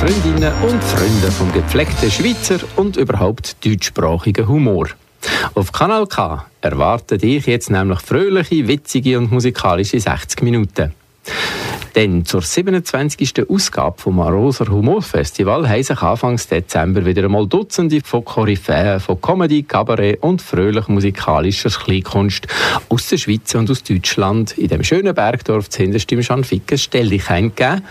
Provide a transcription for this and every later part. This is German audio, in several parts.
Freundinnen und Freunde vom gepflegten Schweizer und überhaupt deutschsprachigen Humor. Auf Kanal K erwartet ich jetzt nämlich fröhliche, witzige und musikalische 60 Minuten. Denn zur 27. Ausgabe vom Arosa Humorfestival haben sich Anfang Dezember wieder einmal Dutzende von Koryphäen von Comedy, Kabarett und fröhlich musikalischer Kleinkunst aus der Schweiz und aus Deutschland in dem schönen Bergdorf zuhinterst im Schanficken Stellichein gegeben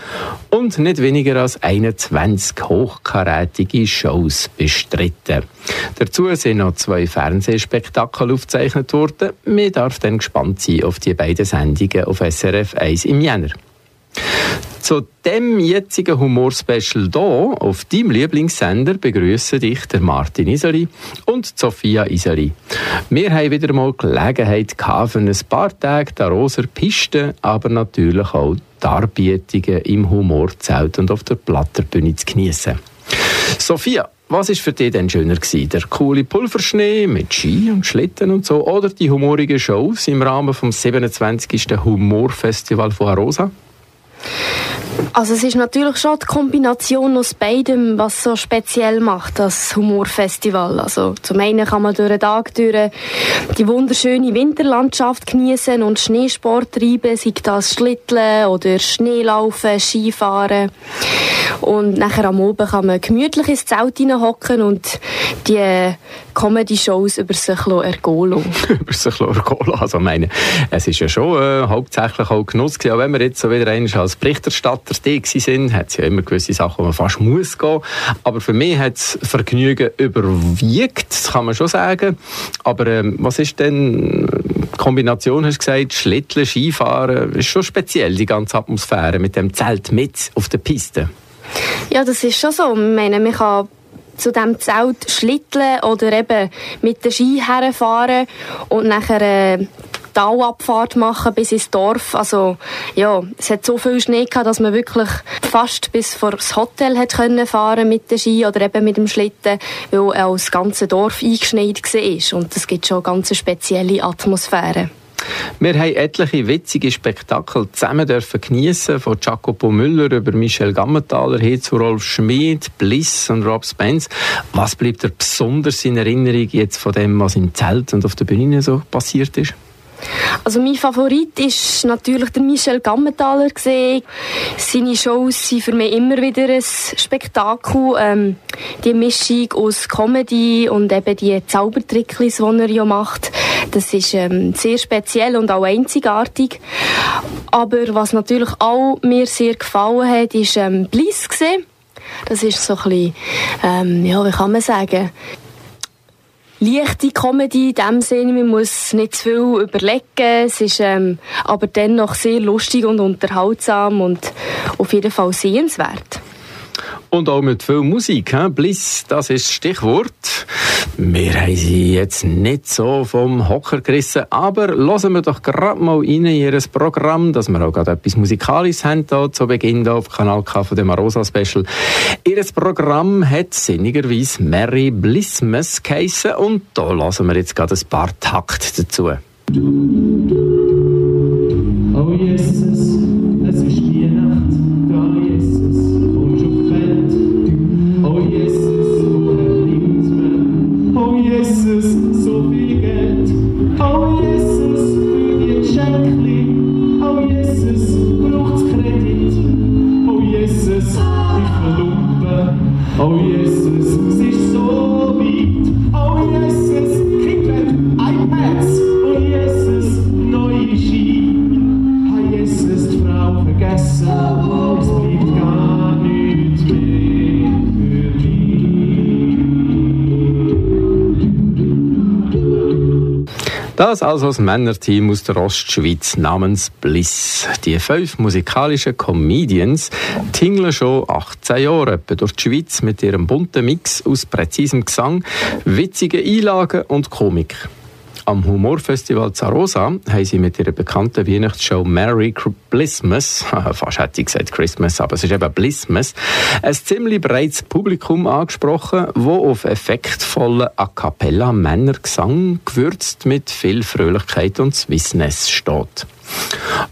und nicht weniger als 21 hochkarätige Shows bestritten. Dazu sind noch zwei Fernsehspektakel aufgezeichnet worden. Man darf dann gespannt sein auf die beiden Sendungen auf SRF 1 im Jänner. Zu dem jetzigen Humorspecial hier auf deinem Lieblingssender begrüßen dich der Martin Iseli und Sophia Iseli. Wir haben wieder mal Gelegenheit gehabt, für ein paar Tage der rosa Piste, aber natürlich auch Darbietungen im Humorzelt und auf der Platterbühne zu genießen. Sophia, was ist für dich denn schöner gewesen? Der coole Pulverschnee mit Ski und Schlitten und so oder die humorigen Shows im Rahmen vom 27. Humorfestival von Arosa? Also es ist natürlich schon die Kombination aus beidem, was so speziell macht, das Humorfestival. Also zum einen kann man durch den Tag durch die wunderschöne Winterlandschaft genießen und Schneesport treiben, sei das Schlitteln oder Schneelaufen, Skifahren. Und nachher am Abend kann man gemütlich ins Zelt hocken und die Comedy-Shows über sich ergehen Über sich ergehen Also meine, es ist ja schon äh, hauptsächlich auch Genuss gewesen. Auch wenn wir jetzt so wieder als Berichterstatter da sind, hat es ja immer gewisse Sachen, wo man fast muss gehen. Aber für mich hat es Vergnügen überwiegt, das kann man schon sagen. Aber ähm, was ist denn die Kombination, hast du gesagt, Schlitteln, Skifahren, ist schon speziell, die ganze Atmosphäre mit dem Zelt mit auf der Piste. Ja, das ist schon so. Ich meine, man kann zu dem Zelt schlitteln oder eben mit der Ski herfahren und nachher äh, Talabfahrt machen bis ins Dorf. Also ja, es hat so viel Schnee gehabt, dass man wirklich fast bis vor das Hotel hat können fahren mit der Ski oder eben mit dem Schlitten, weil auch das ganze Dorf eingeschneit war. Und das gibt schon eine ganz spezielle Atmosphäre. Wir haben etliche witzige Spektakel zusammen dürfen geniessen, von Jacopo Müller über Michel Gammenthaler hin zu Rolf Schmid, Bliss und Rob Spence. Was bleibt dir besonders in Erinnerung jetzt von dem, was im Zelt und auf der Bühne so passiert ist? Also mein Favorit ist natürlich der Michel Gammenthaler gesehen. Seine Shows sind für mich immer wieder ein Spektakel. Ähm, die Mischung aus Comedy und eben die Zaubertricklis, die er ja macht, das ist ähm, sehr speziell und auch einzigartig. Aber was natürlich auch mir sehr gefallen hat, ist ähm, Bliss. Das ist so ein bisschen, ähm, ja, wie kann man sagen, leichte Comedy in dem Sinne. Man muss nicht zu viel überlegen. Es ist ähm, aber dennoch sehr lustig und unterhaltsam und auf jeden Fall sehenswert. Und auch mit viel Musik. He? Bliss, das ist das Stichwort. Wir haben sie jetzt nicht so vom Hocker gerissen, aber hören wir doch gerade mal rein in ihr Programm, dass wir auch gerade etwas Musikalisches haben hier zu Beginn hier auf Kanal K von dem Arosa Special. Ihr Programm hat sinnigerweise Mary Blissmas geheissen und da lassen wir jetzt gerade ein paar Takt dazu. Das also das Männerteam aus der Ostschweiz namens Bliss. Die fünf musikalischen Comedians tingeln schon 18 Jahre etwa durch die Schweiz mit ihrem bunten Mix aus präzisem Gesang, witzigen Einlagen und Komik. Am Humorfestival Zarosa haben sie mit ihrer bekannten Weihnachtsshow Merry Blissmas, fast hätte ich gesagt Christmas, aber es ist eben Blissmas, ein ziemlich breites Publikum angesprochen, wo auf effektvollen A Cappella Männergesang gewürzt mit viel Fröhlichkeit und Swissness steht.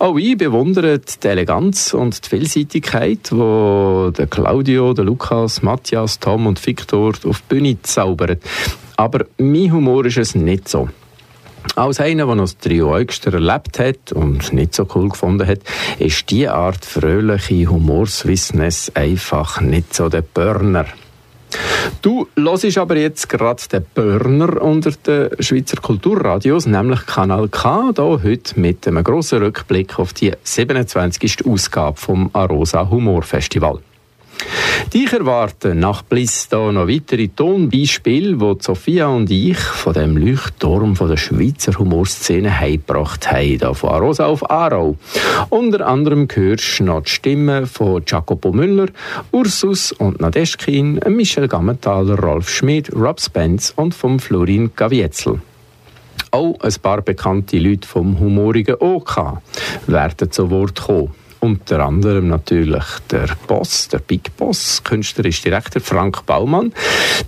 Auch ich bewundere die Eleganz und die Vielseitigkeit, die der Claudio, der Lukas, Matthias, Tom und Victor auf die Bühne zaubern. Aber mein Humor ist es nicht so. Als einer, der das Trio Eugster erlebt hat und nicht so cool gefunden hat, ist diese Art fröhliche Humorswissness einfach nicht so der Burner. Du hörst aber jetzt gerade den Burner unter den Schweizer Kulturradios, nämlich Kanal K, da heute mit einem grossen Rückblick auf die 27. Ausgabe vom Arosa Humor Festival. Dich erwarten nach Bliss da noch weitere Tonbeispiele, wo Sophia und ich von dem Leuchtturm von der Schweizer Humorszene heimgebracht haben, hier von Arosa auf Aarau. Unter anderem hörst du noch die Stimmen von Jacopo Müller, Ursus und Nadeschkin, Michel Gammenthaler, Rolf Schmid, Rob Spence und vom Florin Gavietzel. Auch ein paar bekannte Leute vom humorigen OK werden zu Wort kommen. Unter anderem natürlich der Boss, der Big Boss, künstlerisch Direktor Frank Baumann.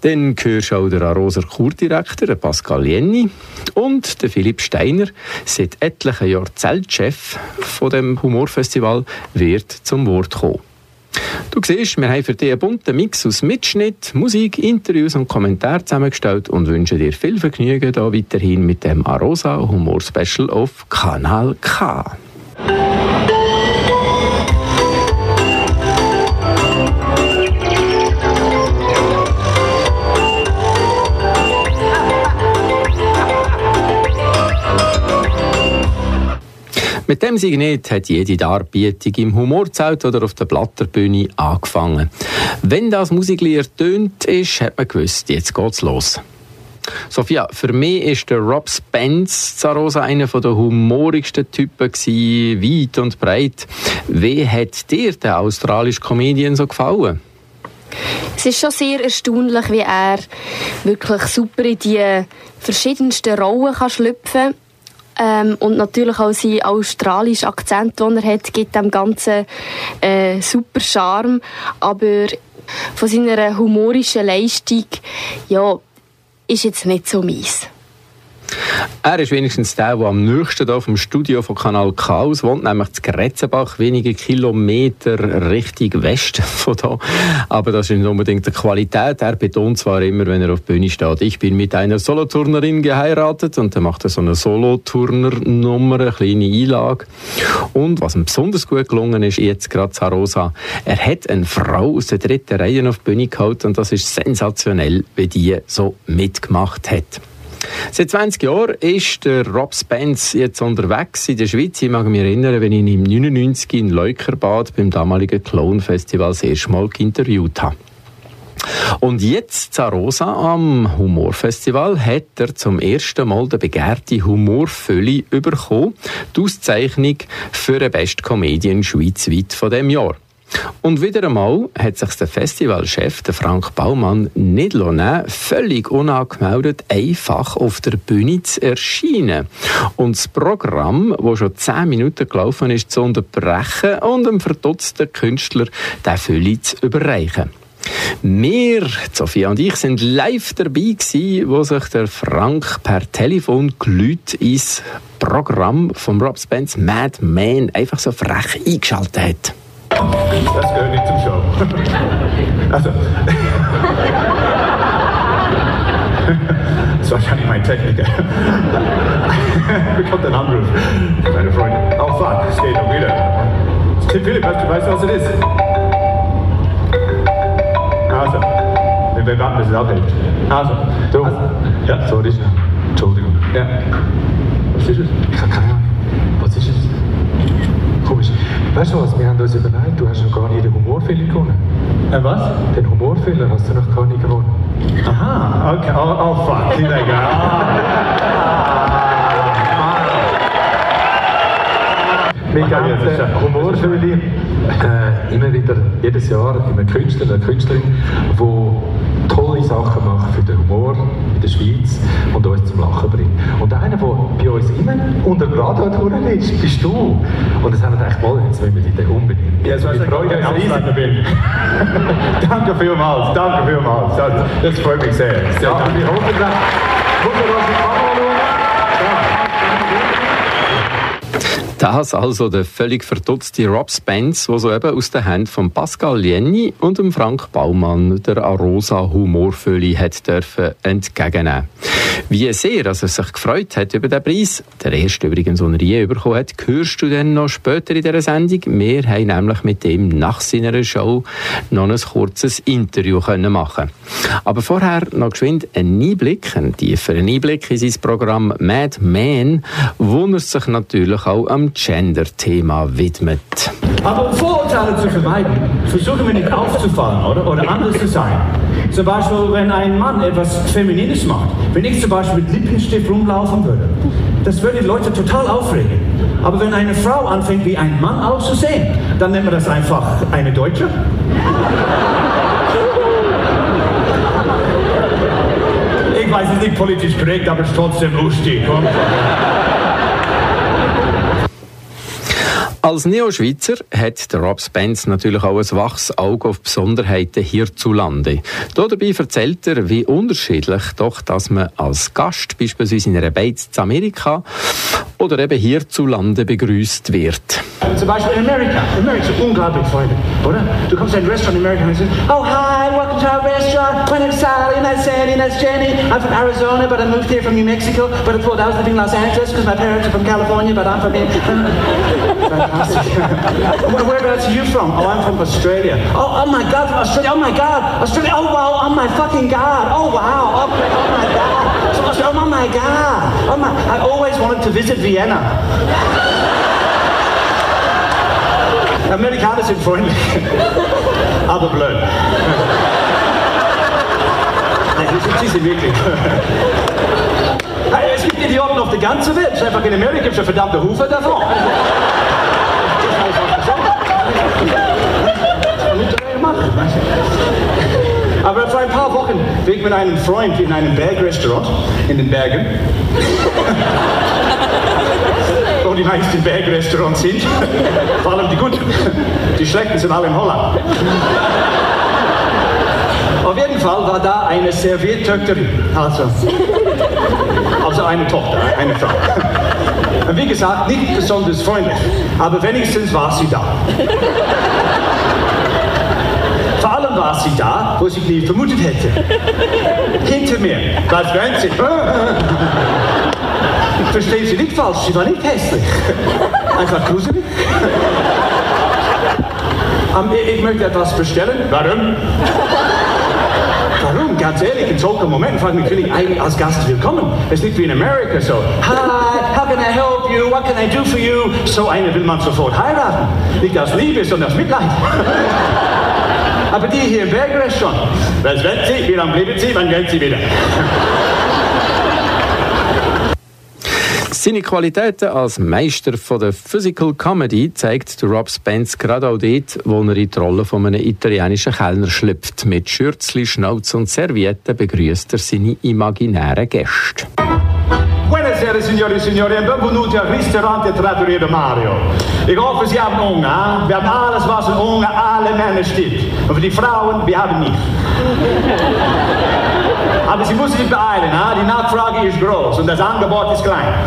Dann hörst du auch der Aroser Kurdirektor, der Pascal Jenny. Und der Philipp Steiner, seit etlichen Jahren Zeltchef von dem Humorfestival, wird zum Wort kommen. Du siehst, wir haben für dich einen bunten Mix aus Mitschnitt, Musik, Interviews und Kommentaren zusammengestellt und wünschen dir viel Vergnügen da weiterhin mit dem Arosa Humor Special auf Kanal K. Mit dem Signet hat jede Darbietung im Humorzelt oder auf der Blatterbühne angefangen. Wenn das Musiklied ertönt ist, hat man gewusst, jetzt geht's los. Sophia, für mich ist der Rob Spence Zarosa einer der humorigsten Typen gewesen, weit und breit. Wie hat dir der australische Comedian so gefallen? Es ist schon sehr erstaunlich, wie er wirklich super in die verschiedensten Rollen kann schlüpfen kann. Ähm, und natürlich auch sein australischer Akzent, den er hat, gibt dem Ganzen äh, super Charme. Aber von seiner humorischen Leistung, ja, ist jetzt nicht so mies. Er ist wenigstens der, der am nächsten hier vom Studio von Kanal aus wohnt, nämlich zu Gretzenbach, wenige Kilometer Richtung Westen von da. Aber das ist nicht unbedingt die Qualität. Er betont zwar immer, wenn er auf der Bühne steht, ich bin mit einer Soloturnerin geheiratet und dann macht er so eine Soloturner-Nummer, eine kleine Einlage. Und was ihm besonders gut gelungen ist, jetzt gerade Zarosa, er hat eine Frau aus der dritten Reihe auf die Bühne geholt und das ist sensationell, wie die so mitgemacht hat. Seit 20 Jahren ist der Rob Spence jetzt unterwegs in der Schweiz. Ich mag mich erinnern, wenn ich ihn im 99 in Leukerbad beim damaligen Clown Festival das erste Mal interviewt habe. Und jetzt, Zarosa, am Humorfestival, hat er zum ersten Mal den begehrten Humorfülli bekommen. Die Auszeichnung für den besten Comedian schweizweit von dem Jahr. Und wieder einmal hat sich der Festivalchef, der Frank Baumann, nicht nehmen, völlig unangemeldet einfach auf der Bühne zu erscheinen. Und das Programm, das schon zehn Minuten gelaufen ist, zu unterbrechen und dem verdutzten Künstler den Fülli zu überreichen. Wir, Sophia und ich, sind live dabei gewesen, wo sich der Frank per Telefon gelüht ins Programm von Rob Spence Mad Man einfach so frech eingeschaltet hat. Das gehört nicht zum Show. Also. Das ist wahrscheinlich mein Techniker. Bekommt einen Anruf. Meine Freundin. Oh fuck, es geht doch wieder. Tim Philipp, weißt du, weißt du, was es ist? Also. Wir warten, bis es abhält. Also. Du. Also, ja, so ist Entschuldigung. Ja. Was ist es? Ich habe keine Ahnung. Was ist es? Komisch. Weißt du was, wir haben uns überlegt, du hast noch gar nie den Humorfilm gewonnen. Äh, was? Den Humorfilm hast du noch gar nicht gewonnen. Aha, okay. Oh, oh fuck. Wir geben den Humorfilm äh, immer wieder, jedes Jahr, immer Künstler, eine Künstlerin, die tolle Sachen macht für den Humor in der Schweiz und uns zum Lachen bringt. Und einer, der bei uns immer unter Grad ist, bist du. Und das haben wir gedacht, mal, jetzt wollen wir dich unbedingt. Ja, das war freut uns riesig. bin. danke vielmals, danke vielmals. Das, das freut mich sehr. Ja, wir hoffen, dass... Das also der völlig verdutzte Rob Spence, der soeben aus den Händen von Pascal Lienny und dem Frank Baumann der Arosa Humorfülle hat dürfen entgegennehmen. Wie sehr dass er sich gefreut hat über den Preis, der erste übrigens, den er je bekommen hat, hörst du dann noch später in dieser Sendung. Wir haben nämlich mit ihm nach seiner Show noch ein kurzes Interview können machen Aber vorher noch geschwind ein Einblick, einen tieferen Einblick in sein Programm Mad Men, wo sich natürlich auch am Gender-Thema widmet. Aber um Vorurteile zu vermeiden, versuchen wir nicht aufzufallen, oder? Oder anders zu sein. Zum Beispiel, wenn ein Mann etwas Feminines macht. Wenn ich zum Beispiel mit Lippenstift rumlaufen würde, das würde die Leute total aufregen. Aber wenn eine Frau anfängt, wie ein Mann auszusehen, dann nennt man das einfach eine Deutsche. Ich weiß, es ist nicht politisch korrekt, aber es ist trotzdem lustig. Komm. Als Neo-Schweizer hat der Rob Spence natürlich auch ein waches Auge auf Besonderheiten hierzulande. Dabei erzählt er, wie unterschiedlich doch, dass man als Gast beispielsweise in einer Beiz zu Amerika oder eben hierzulande begrüßt wird. Zum Beispiel in Amerika. Amerika ist unglaublich Freunde, oder? Du kommst in ein Restaurant in Amerika und sagst, oh hi, our restaurant. My name's Sally, that's Sandy, and that's Jenny. I'm from Arizona, but I moved here from New Mexico. But I thought I was living in Los Angeles because my parents are from California, but I'm from here. Whereabouts are you from? Oh, I'm from Australia. Oh, oh my God, from Australia. Oh my God, Australia. Oh wow, oh my fucking God. Oh wow, oh, oh my God. So, oh my God. Oh my. I always wanted to visit Vienna. Amerikaner sind freundlich, aber blöd. Sie sind wirklich. Es gibt Idioten auf der ganzen Welt. Einfach in Amerika gibt es verdammte Hufe davon. Aber vor ein paar Wochen war ich mit einem Freund in einem Bergrestaurant in den Bergen. Wo die meisten Bergrestaurants sind. Vor allem die guten. Die schlechten sind alle in Holland. Auf jeden Fall war da eine Serviertöchterin. Also, also eine Tochter, eine Frau. Und wie gesagt, nicht besonders freundlich, aber wenigstens war sie da. Vor allem war sie da, wo ich nie vermutet hätte. Hinter mir. Was wollen Sie? Verstehen Sie nicht falsch, sie war nicht hässlich. Einfach gruselig. Ich möchte etwas bestellen. Warum? Warum? Ganz ehrlich, in solchen frage ich mich, will ich eigentlich als Gast willkommen? Es ist nicht wie in Amerika so. Hi, how can I help you? What can I do for you? So eine will man sofort heiraten. Nicht aus Liebe, sondern aus Mitleid. Aber die hier im Bergrestaurant, was wollen Sie? Wie lange bleiben Sie? Wann gehen Sie wieder? Seine Qualitäten als Meister von der Physical Comedy zeigt Rob Spence gerade auch dort, wo er in die Rolle von einem italienischen Kellner schlüpft. Mit Schürzli, Schnauz und Servietten begrüßt er seine imaginären Gäste. Buonasera signori e signori und benvenuti al ristorante Trattoria Mario. Ich hoffe, Sie haben Hunger. Wir haben alles, was in Hunger alle Männer steht. Und für die Frauen, wir haben nichts. Aber Sie müssen sich beeilen, ha? die Nachfrage ist groß und das Angebot ist klein.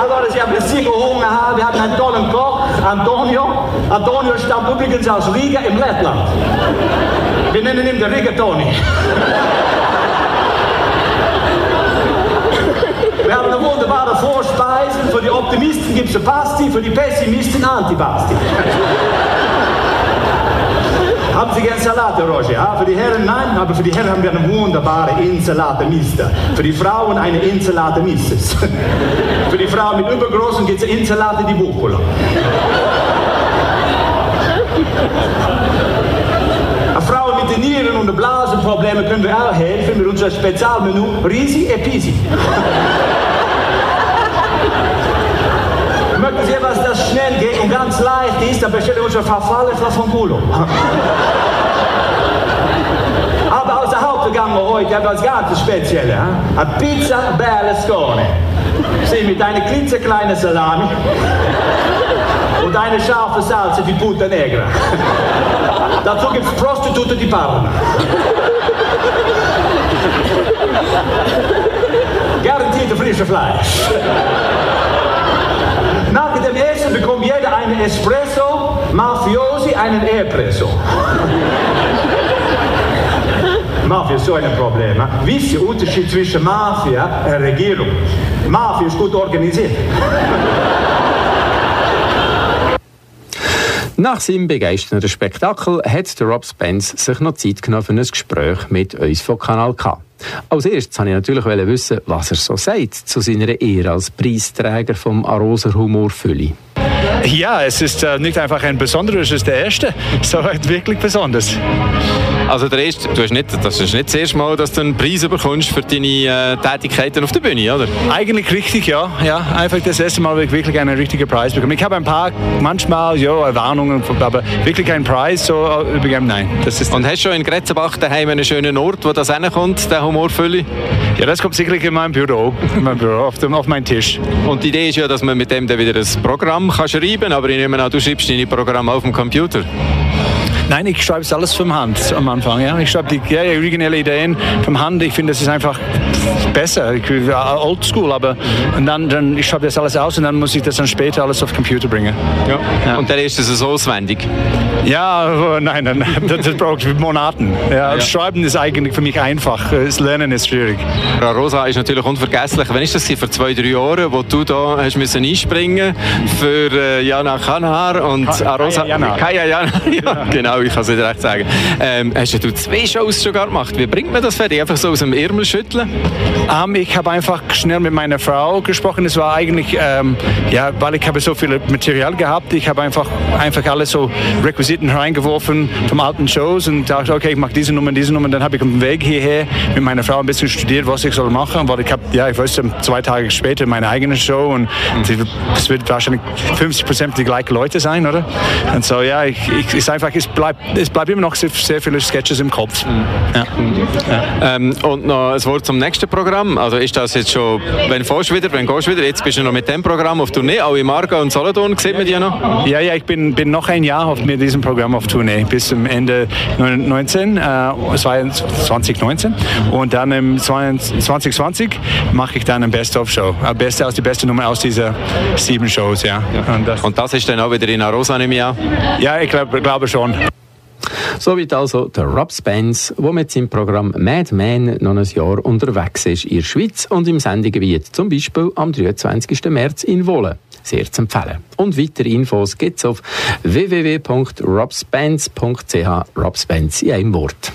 Allora, Sie haben sicher Hunger, wir haben einen tollen Koch, Antonio. Antonio stammt übrigens aus Riga im Lettland. Wir nennen ihn der Rigatoni. Wir haben eine wunderbare Vorspeise. Für die Optimisten gibt es Pasti, für die Pessimisten Antipasti. Haben Sie gerne Salate, Roger? Ja? Für die Herren nein, aber für die Herren haben wir eine wunderbare Insalate Mista. Für die Frauen eine Insalate Misses. für die Frauen mit Übergroßen gibt es Insalate di Buccola. Frauen mit den Nieren- und Blasenproblemen können wir auch helfen mit unserem Spezialmenü Risi e Pisi. Möchten Sie geht und ganz leicht ist, dann bestellen wir unser Verfalle von Culo. heute etwas ganz Spezielles. Eine Pizza Berlusconi. Sie mit einer klitzekleinen Salami und eine scharfe Salze die Puta Negra. Dazu gibt es Prostitute die Parma. Garantierte frische Fleisch. Essen bekommt jeder einen Espresso, Mafiosi einen Espresso. Mafia ist so ein Problem. Wisst ihr Unterschied zwischen Mafia und Regierung? Mafia ist gut organisiert. Nach seinem begeisternden Spektakel hat der Rob Spence sich noch Zeit genommen für ein Gespräch mit uns von Kanal K. Als erstes wollte ich natürlich wissen, was er so sagt zu seiner Ehre als Preisträger vom Arosa Humor Fülli. Yeah. Ja, es ist äh, nicht einfach ein besonderer, es ist der erste. So wirklich besonders. Also der erste, du hast nicht, das ist nicht das erste Mal, dass du einen Preis bekommst für deine äh, Tätigkeiten auf der Bühne, oder? Eigentlich richtig, ja. ja. Einfach das erste Mal, wo ich wirklich einen richtigen Preis bekomme. Ich habe ein paar, manchmal, ja, Warnungen, aber wirklich einen Preis, so äh, übergeben, nein. Das ist Und hast du schon in Gretzenbach daheim einen schönen Ort, wo das hinkommt, der Humorfülle? Ja, das kommt sicherlich in meinem Büro, in meinem Büro auf, dem, auf meinen Tisch. Und die Idee ist ja, dass man mit dem dann wieder ein Programm kann schreiben kann, aber ich nehme an, du schreibst deine Programme auf dem Computer. Nein, ich schreibe es alles vom Hand am Anfang. Ja. Ich schreibe die ja, originelle Ideen vom Hand. Ich finde, das ist einfach besser. Oldschool, aber und dann, dann ich schreibe das alles aus und dann muss ich das dann später alles auf Computer bringen. Ja. ja. Und dann ist es so auswendig? Ja, nein, nein, das, braucht Monaten. Ja, ja. Schreiben ist eigentlich für mich einfach. Das Lernen ist schwierig. Frau Rosa ist natürlich unvergesslich. Wann ist das vor zwei, drei Jahren, wo du da hast müssen einspringen für äh, Jana Kanhar und Ka Rosa? Kaya Jana. Kaya Jana. ja, genau ich kann es nicht recht sagen. Ähm, hast du zwei Shows sogar gemacht? Wie bringt man das fertig? Einfach so aus dem Ärmel schütteln? Ähm, ich habe einfach schnell mit meiner Frau gesprochen. Es war eigentlich, ähm, ja, weil ich habe so viel Material gehabt. Ich habe einfach, einfach alles so Requisiten reingeworfen vom alten Shows und dachte, okay, ich mache diese Nummer, diese Nummer. Dann habe ich auf dem Weg hierher mit meiner Frau ein bisschen studiert, was ich soll machen, weil ich habe, ja, ich wusste zwei Tage später meine eigene Show und es wird wahrscheinlich 50 Prozent die gleichen Leute sein, oder? Und so, ja, ich, ich, ist einfach, es bleibt bleibt, es bleibt immer noch sehr, sehr viele Sketches im Kopf. Mhm. Ja. Ja. Ähm, und noch ein Wort zum nächsten Programm. Also ist das jetzt schon, wenn fährst wieder, wenn gehst du wieder, jetzt bist du noch mit dem Programm auf Tournee, auch in Marga und Solothurn, sieht man die noch? Ja, ja, ich bin, bin noch ein Jahr auf, mit diesem Programm auf Tournee, bis zum Ende 19, äh, 2019 und dann im 2020 mache ich dann eine Best-of-Show, beste aus die beste Nummer aus dieser sieben Shows, ja. ja. Und, das, und das ist dann auch wieder in Arosa im Jahr? Ja, ich glaube glaube schon. Soweit also der Rob Spence, der mit seinem Programm Mad Men noch ein Jahr unterwegs ist in der Schweiz und im Sendegebiet, zum Beispiel am 23. März in Wohlen. Sehr zu empfehlen. Und weitere Infos gibt es auf www.robspence.ch. Rob Spence in einem Wort.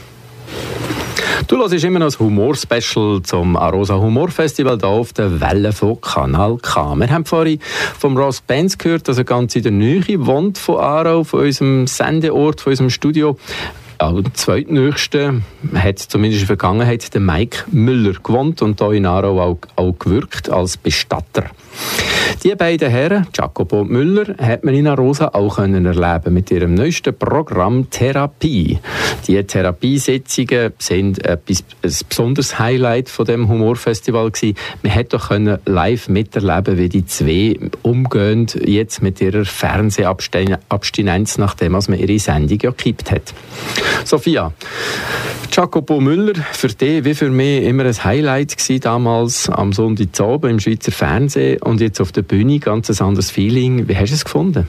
Du hörst immer noch das Humor-Special zum Arosa Humor Festival hier auf der Welle von Kanal K. Wir haben vorhin vom Ross Benz gehört, dass er ganz in der Nähe wohnt von Aarau, von unserem Sendeort, von unserem Studio. Ja, der zweitnächste hat zumindest in der Vergangenheit der Mike Müller gewohnt und hier in Aarau auch, auch gewirkt als Bestatter. Die beiden Herren, Jacopo und Müller, hat man in Arosa auch erleben mit ihrem neuesten Programm Therapie. Die Therapiesitzungen sind ein besonderes Highlight von dem Humorfestival gewesen. Man hat doch live miterleben, wie die zwei umgehen jetzt mit ihrer Fernsehabstinenz, nachdem man ihre Sendung ja gekippt hat. Sophia, Jacopo Müller, für dich wie für mich immer ein Highlight gewesen, damals am Sonntagabend im Schweizer Fernsehen und jetzt auf der Bühne, ganz ein anderes Feeling. Wie hast du es gefunden?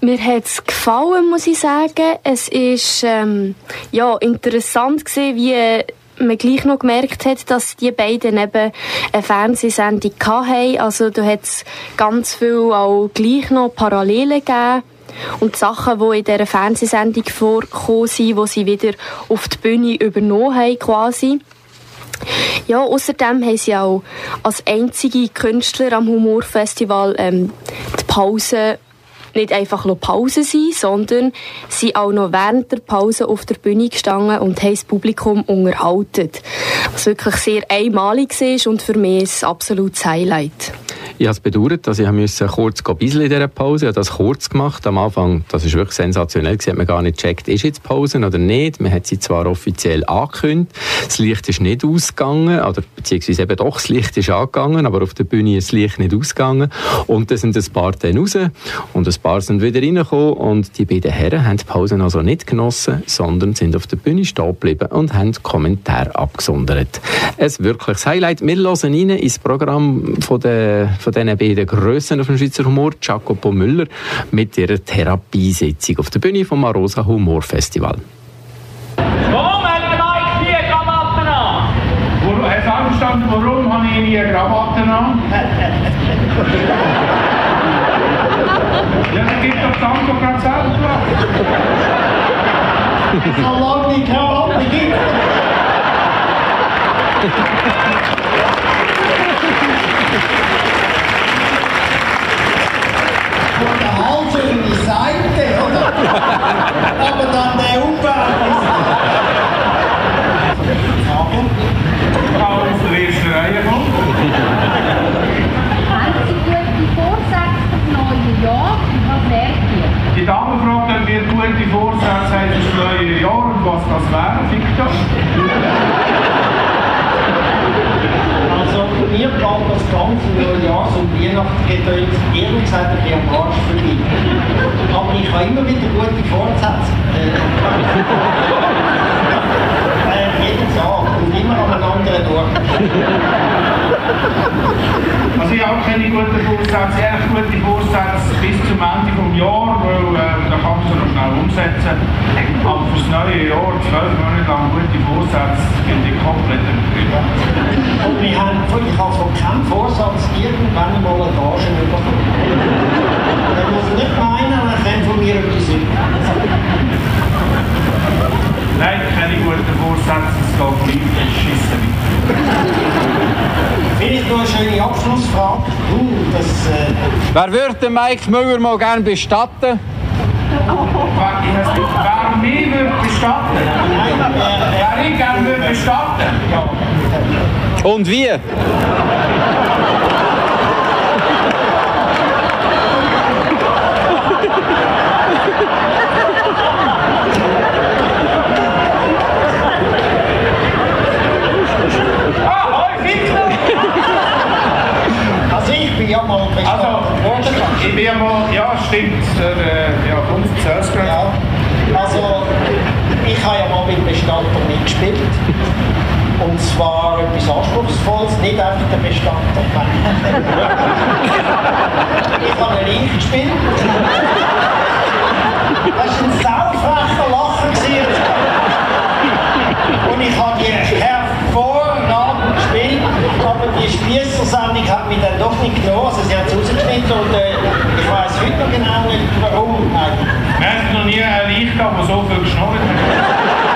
Mir hat es gefallen, muss ich sagen. Es ist ähm, ja, interessant gewesen, wie man gleich noch gemerkt hat, dass die beiden eben eine Fernsehsendung hatten. Also da hat es ganz viel auch gleich noch Parallelen gegeben. Und die Sachen, die in dieser Fernsehsendung vorgekommen sind, die sie wieder auf die Bühne übernommen haben quasi. Ja, außerdem haben sie auch als einzige Künstler am Humorfestival ähm, die Pause nicht einfach Pause sein, sondern sie auch noch während der Pause auf der Bühne gestanden und haben das Publikum unterhalten. Was wirklich sehr einmalig war und für mich ein absolutes Highlight. Ich habe es bedauert, dass ich musste kurz bisschen in dieser Pause. Ich habe das kurz gemacht. Am Anfang, das ist wirklich sensationell, hat man gar nicht gecheckt, ist jetzt Pause oder nicht. Man hat sie zwar offiziell angekündigt, das Licht ist nicht ausgegangen, oder beziehungsweise eben doch, das Licht ist angegangen, aber auf der Bühne ist das Licht nicht ausgegangen. Und dann sind ein paar dann raus und ein paar sind wieder reingekommen und die beiden Herren haben die Pause also nicht genossen, sondern sind auf der Bühne stehen geblieben und haben Kommentare abgesondert. Ein wirkliches Highlight. Wir hören rein ins Programm von, der, von diesen beiden Grössen auf dem Schweizer Humor, Jacopo Müller, mit ihrer Therapiesitzung auf der Bühne vom Arosa Humor Festival. Warum habe ich nie Krawatten an? ja, das gibt doch Santo gerade selber. Solange die Krawatte gibt. Von der Hals über die Seite, oder? Aber dann der Umwelt. Frau aus der ersten Reihe kommt. Haben Sie gute Vorsätze für das neue Jahr? Was wäre ihr? Die Dame fragt, ob wir gute Vorsätze haben für das neue Jahr und wäre, Victor. Also, mir geht das ganze Jahr so Weihnachten geht uns ehrlich gesagt ein bisschen am Arsch vorbei. Aber ich habe immer wieder gute Vorsätze. Tag und immer an einem anderen Ort. Also ich habe keine guten Vorsätze, ehrlich gute Vorsätze bis zum Ende des Jahres, weil ähm, da kann man sie noch schnell umsetzen. Aber für das neue Jahr, zwölf Monate lang gute Vorsätze, finde ich komplett übertrieben. Und wir haben, ich habe von keinem Vorsatz irgendwann mal eine Gage bekommen. Man muss nicht meinen, man kann von mir etwas. Nein, keine guten Vorsätze, es geht gleich, es schissen Vielleicht noch eine schöne Abschlussfrage. Uh, das, äh, Wer würde Mike Müller mal gerne bestatten? Wer, nicht, mich würde bestatten? nein, Wer ich gerne würde bestatten? Und wie? Ah, hoi Victor! also ich bin ja mal bestattet Also, worden. ich bin ja mal, ja stimmt, äh, ja, komm, erzähl's gerade. Ja, also ich habe ja mal mit Bestatter mitgespielt. Und zwar etwas Anspruchsvolles, nicht einfach der Bestatter. ich habe einen Leich gespielt. Das war ein saufrechter Lacher. gewesen. Und ich habe die hervorragend gespielt, die Spiessersendung hat mich dann doch nicht genommen. Also sie hat es rausgeschnitten und äh, ich weiß heute noch genau nicht warum. eigentlich. Wir haben noch nie einen Leich gehabt, der so viel geschnurrt hat.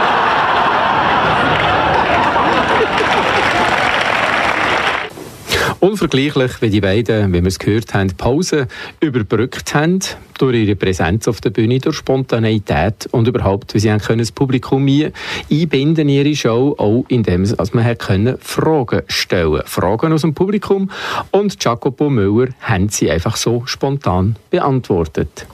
Unvergleichlich, wie die beiden, wie wir es gehört haben, die Pause überbrückt haben, durch ihre Präsenz auf der Bühne, durch Spontaneität und überhaupt, wie sie haben können, das Publikum ein- einbinden in ihre Show, auch indem also man können Fragen stellen Fragen aus dem Publikum und Jacopo Müller haben sie einfach so spontan beantwortet.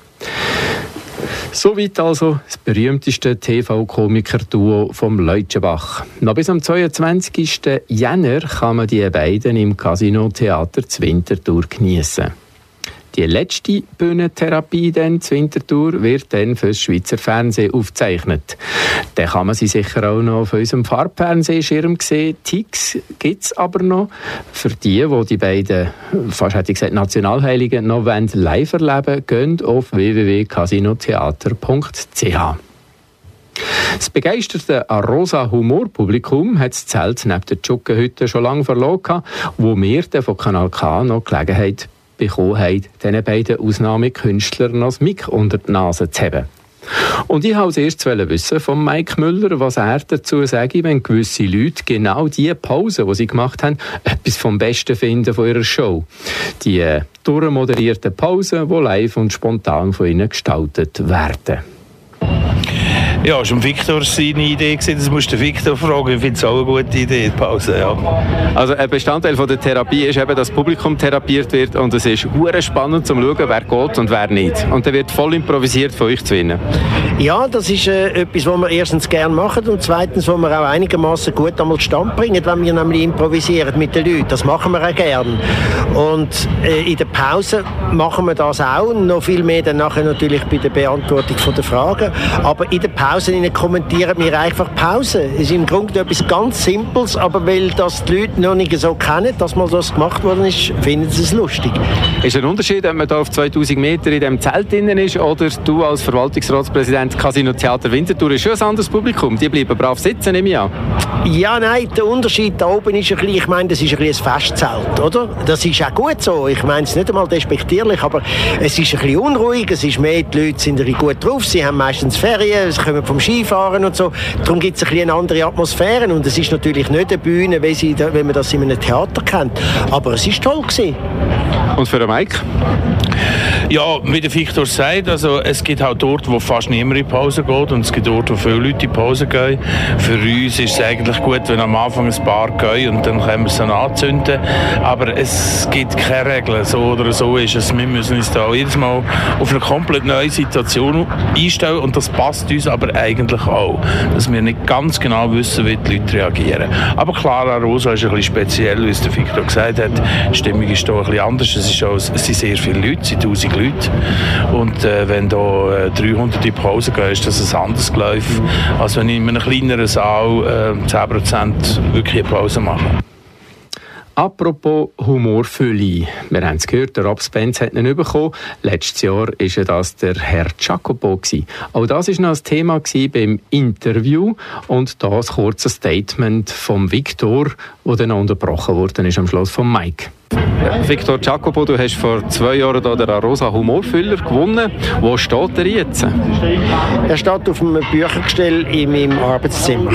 Soweit also das berühmteste TV-Komiker-Duo vom Leutschenbach. Noch bis am 22. Jänner kann man die beiden im Casino Theater Zwintertour geniessen. Die letzte Bühnentherapie dann, zur Winterthur, wird dann für das Schweizer Fernsehen aufgezeichnet. Dann kann man sie sicher auch noch auf unserem Farbfernsehschirm sehen. Tix gibt es aber noch. Für die, die die beiden, fast hätte ich gesagt, Nationalheiligen noch wollen, live erleben gehen auf www.casinotheater.ch. Das begeisterte Arosa Humorpublikum hat das Zelt neben der Tschuckenhütte schon lange verloren, wo wir von Kanal K noch Gelegenheit bekommen haben, diesen beiden Ausnahmekünstlern noch das Mic unter die Nase zu haben. Und ich wollte als wissen von Mike Müller, was er dazu sagt, wenn gewisse Leute genau die Pause, die sie gemacht haben, etwas vom Besten finden von ihrer Show. Die äh, durchmoderierten Pausen, die live und spontan von ihnen gestaltet werden. Ja, das war Victor seine Idee. Gewesen. Das musst du Victor fragen. Ich finde es auch eine gute Idee, die Pause. Ja. Also ein Bestandteil von der Therapie ist eben, dass das Publikum therapiert wird und es ist hure spannend zu schauen, wer geht und wer nicht. Und dann wird voll improvisiert von euch zu winnen. Ja, das ist äh, etwas, was wir erstens gerne machen und zweitens, was wir auch einigermaßen gut einmal stand bringen, wenn wir nämlich improvisieren mit den Leuten. Das machen wir auch gerne. Und äh, in der Pause machen wir das auch, noch viel mehr dann nachher natürlich bei der Beantwortung der Fragen. Aber in der Pause kommentieren wir einfach Pause. Es ist im Grunde etwas ganz Simples, aber weil das die Leute noch nicht so kennen, dass mal das gemacht worden ist, finden sie es lustig. Ist ein Unterschied, ob man da auf 2000 Meter in dem Zelt drinnen ist oder du als Verwaltungsratspräsident Casino Theater Winterthur ist schon ein anderes Publikum. Die bleiben brav sitzen, nehme ich an. Ja, nein, der Unterschied da oben ist ein bisschen, ich meine, das ist ein, bisschen ein Festzelt, oder? Das ist auch gut so. Ich meine es nicht einmal despektierlich, aber es ist ein bisschen unruhig, es ist mehr, die Leute sind gut drauf, sie haben meistens Ferien, sie kommen vom Skifahren und so. Darum gibt es ein eine andere Atmosphäre und es ist natürlich nicht eine Bühne, wie, sie, wie man das in einem Theater kennt. Aber es ist toll gewesen. Und für den Mike? Ja, wie der Victor sagt, also es gibt auch dort, wo fast niemand in Pause geht und es gibt dort, wo viele Leute in Pause gehen. Für uns ist es eigentlich gut, wenn am Anfang ein paar gehen und dann können wir es anzünden. Aber es gibt keine Regeln, so oder so ist es. Wir müssen uns da jedes Mal auf eine komplett neue Situation einstellen und das passt uns aber eigentlich auch, dass wir nicht ganz genau wissen, wie die Leute reagieren. Aber Clara Rosa ist ein bisschen speziell, wie es der Victor gesagt hat. Die Stimmung ist hier ein bisschen anders. Es, ist auch, es sind sehr viele Leute, es sind 1000 Leute. Und äh, wenn da äh, 300 in Pause gehen, ist das ein anderes Geläuf, als wenn in einem kleineren Saal äh, 10% wirklich Pause mache. Apropos Humorfülle. Wir haben es gehört, der Rob Spence hat ihn bekommen. Letztes Jahr war das der Herr Jacopo. Auch das war noch ein Thema beim Interview. Und das kurze Statement vom Victor, das dann unterbrochen wurde am Schluss von Mike. Victor Jacopo, du hast vor zwei Jahren den Arosa Humorfüller gewonnen. Wo steht er jetzt? Er steht auf einem Büchergestell in meinem Arbeitszimmer.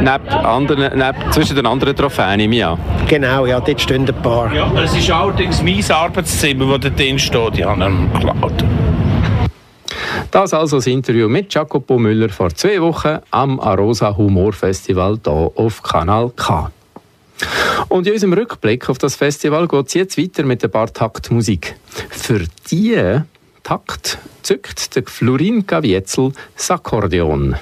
Neben anderen, neben, zwischen den anderen Trophäen im Jahr? Genau, ja, dort stehen ein paar. Ja, es ist allerdings mein Arbeitszimmer, wo dort drin steht. Ich habe ihn geklaut. Das also das Interview mit Jacopo Müller vor zwei Wochen am Arosa Humor Festival hier auf Kanal K. Und in unserem Rückblick auf das Festival geht es jetzt weiter mit ein paar Taktmusik. Für die Takt zückt der Florin Gavietzel das Akkordeon.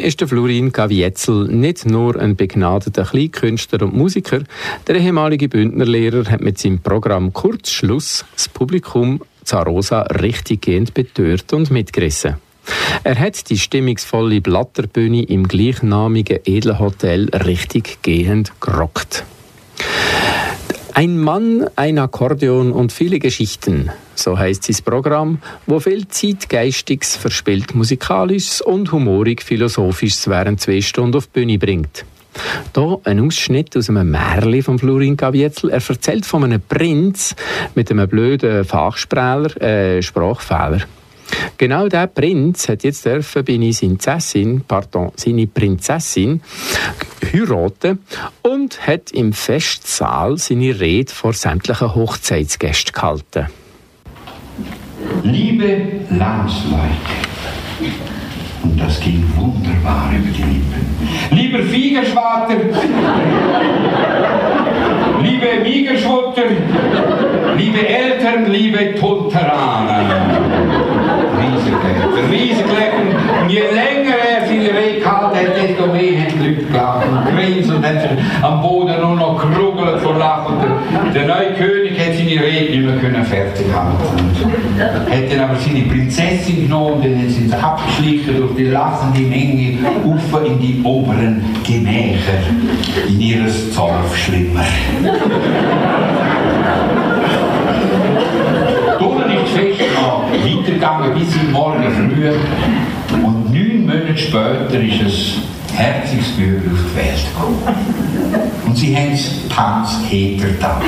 Ist der Florin Gavietzel nicht nur ein begnadeter Kleinkünstler und Musiker. Der ehemalige Bündnerlehrer hat mit seinem Programm Kurzschluss das Publikum Zarosa richtiggehend betört und mitgerissen. Er hat die stimmungsvolle Blatterbühne im gleichnamigen Edelhotel richtiggehend gerockt. Ein Mann, ein Akkordeon und viele Geschichten, so heißt sein Programm, wo viel Zeitgeistiges, verspielt Musikalisches und humorig Philosophisches während zwei Stunden auf die Bühne bringt. Hier ein Ausschnitt aus einem Märchen von Florin Gavietzel. Er erzählt von einem Prinz mit einem blöden Fachsprecher, äh, Sprachfehler. Genau der Prinz hat jetzt dürfen seine Prinzessin, pardon, seine Prinzessin heiraten und hat im Festsaal seine Rede vor sämtlichen Hochzeitsgästen gehalten. Liebe Landsleute, und das ging wunderbar über die Lippen. Lieber Fiegerschwater, liebe Miegerschwutter, liebe Eltern, liebe Tunteraner. Riesenglück. Und je länger er seine Rede gehalten hat, desto mehr haben die Leute gelacht und grinst und hat sich am Boden nur noch gerugelt vor Lachen. Der, der neue König hat seine Rede nicht mehr können fertig halten. Hat dann aber seine Prinzessin genommen und dann sind sie abgeschlichen durch die lachende Menge auf in die oberen Gemächer in ihres Zorfschlimmer. Früh und neun Monate später ist es Herzigsbürger auf die Welt gekommen. Und sie haben es Tanzheter getauft.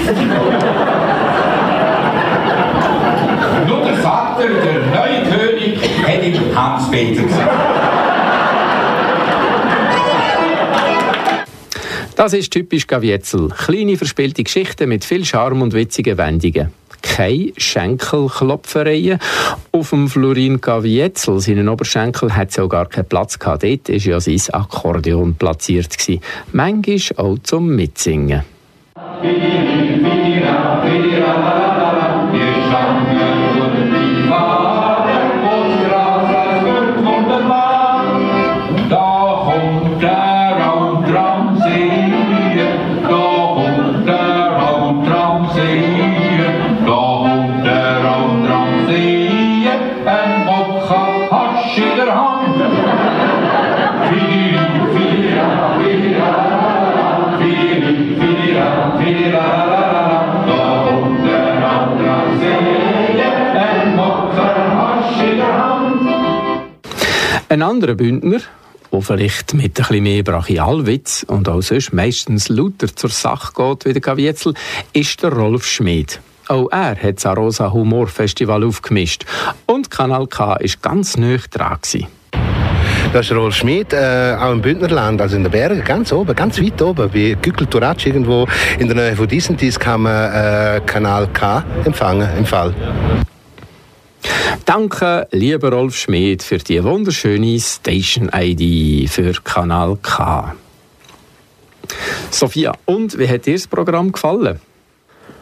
Nur der Vater, der neue König, hat ihm Hans-Peter gesagt. Das ist typisch Gavietzel. Kleine verspielte Geschichten mit viel Charme und witzigen Wendungen. Keine Schenkelklopfereien. Auf dem Florin Gavietzel, seinen Oberschenkel, hat es auch gar keinen Platz gehabt. Dort war ja sein Akkordeon platziert. Gewesen. Manchmal auch zum Mitsingen. Ein anderer Bündner, der vielleicht mit ein bisschen mehr Brachialwitz und auch sonst meistens lauter zur Sache geht wie der Gavietzel, ist der Rolf Schmid. Auch er hat das Arosa Humor Festival aufgemischt. Und Kanal K war ganz nah dran. Gewesen. Das ist Rolf Schmid, äh, auch im Bündnerland, also in den Bergen, ganz oben, ganz weit oben, bei Gückel-Turatsch irgendwo in der Nähe von Disentis kann man äh, Kanal K empfangen, im Fall. Danke, lieber Rolf Schmid, für die wunderschöne Station-ID für Kanal K. Sophia, und wie hat dir das Programm gefallen?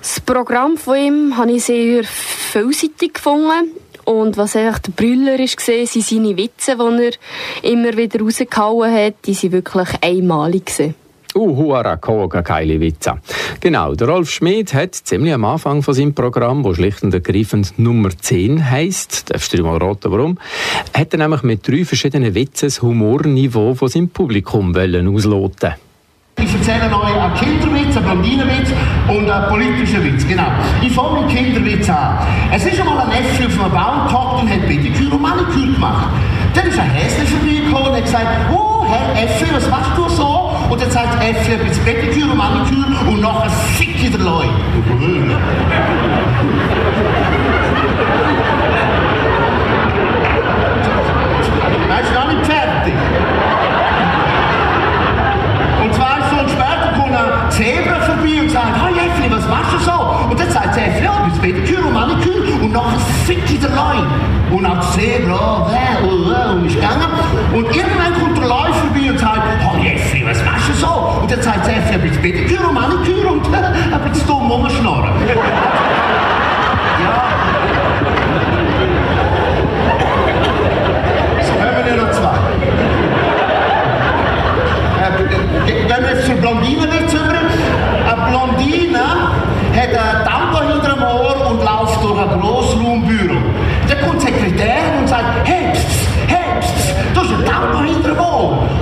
Das Programm von ihm habe ich sehr vielseitig gefunden. Und was einfach der Brüller ist, gesehen, sind seine Witze, die er immer wieder rausgehauen hat. Die sind wirklich einmalig. Gewesen. Uh, huara, koga, geile Witze. Genau, der Rolf Schmid hat ziemlich am Anfang von seinem Programm, das schlicht und ergreifend Nummer 10 heisst, darfst du dir mal raten, warum, hat er nämlich mit drei verschiedenen Witzen das Humorniveau von seinem Publikum wollen ausloten Ich erzähle euch einen Kinderwitz, einen Blondinenwitz und einen politischen Witz. Genau. Ich fange mit Kinderwitz an. Es ist einmal ein Äffchen auf einem Baum gehockt und hat Pediküre und Maniküre gemacht. Dann ist ein Häschen vorbeigekommen und hat gesagt, oh, Herr Äffchen, was machst du so? Und dann sagt Äffchen, ein bisschen Pediküre und Maniküre und nachher fick ich der Leute. Nein, ist noch nicht fertig. Und zwei Stunden später kommt ein vorbei und sagt, hey Äffli, was machst du so? Und dann sagt das Äffli, ja, ich bin Pediküre und Maniküre und nachher fick ich der Leute. Und auch Zebra, oh, oh, oh, ist gegangen. Und irgendwann kommt der Leu vorbei Und dann sagt das Äffli, ein bisschen Pediküre und ein bisschen dumm rumschnorren. So haben wir noch zwei. Äh, Gehen wir jetzt zur Blondinenwitz über. Eine Blondine hat ein Tango hinter dem Ohr und läuft durch ein Grossraumbüro. Dann kommt Sekretärin und sagt, hey, pst, hey, pst, da ist ein Tango hinter.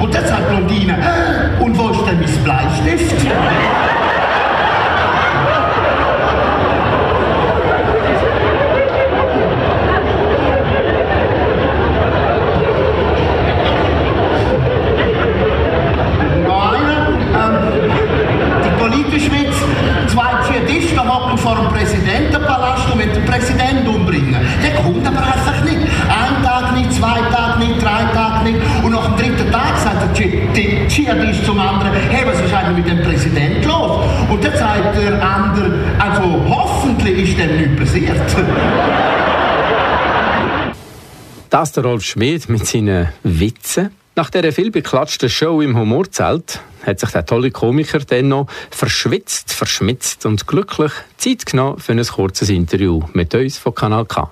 Und dann sagt Blondine, «Hä? und wo ist denn mein Bleistift? Der politische Witz, zwei Dschihadisten hocken vor dem Präsidentenpalast und wollen den Präsidenten umbringen. Der kommt aber einfach nicht. Ein Tag nicht, zwei Tage nicht, drei Tage nicht. Und nach dem dritten Tag sagt der Dschih- der Dschihadist zum anderen, hey, was ist eigentlich mit dem Präsidenten los? Und dann sagt der andere, also hoffentlich ist dem nichts passiert. Das der Rolf Schmid mit seinen Witzen. Nach dieser viel beklatschten Show im Humorzelt hat sich der tolle Komiker dann noch verschwitzt, verschmitzt und glücklich Zeit genommen für ein kurzes Interview mit uns von Kanal K.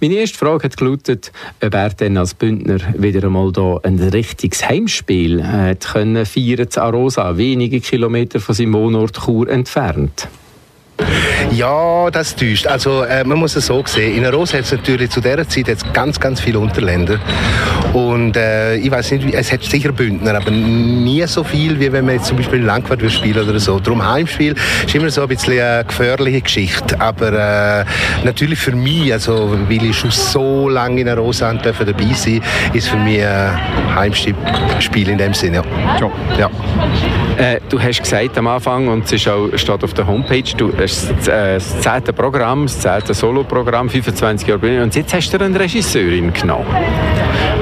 Meine erste Frage hat gelautet, ob er denn als Bündner wieder einmal da ein richtiges Heimspiel hat können feiern zu Arosa, wenige Kilometer von seinem Wohnort Chur entfernt. Ja, das täuscht. Also äh, man muss es so sehen. In Aros hat es natürlich zu dieser Zeit jetzt ganz, ganz viele Unterländer. Und äh, ich weiß nicht, es hat sicher Bündner, aber nie so viel, wie wenn man jetzt zum Beispiel in Langquart spielen oder so. Darum Heimspiel ist immer so ein bisschen eine gefährliche Geschichte. Aber äh, natürlich für mich, also weil ich schon so lange in Aros dabei sein ist für mich ein Heimspiel in dem Sinne. Ja. ja. Äh, du hast gesagt am Anfang, und es ist auch, steht auf der Homepage, du hast das, äh, zehnte Programm, das zehnte Solo-Programm, 25 Jahre Bühne, und jetzt hast du eine Regisseurin genommen.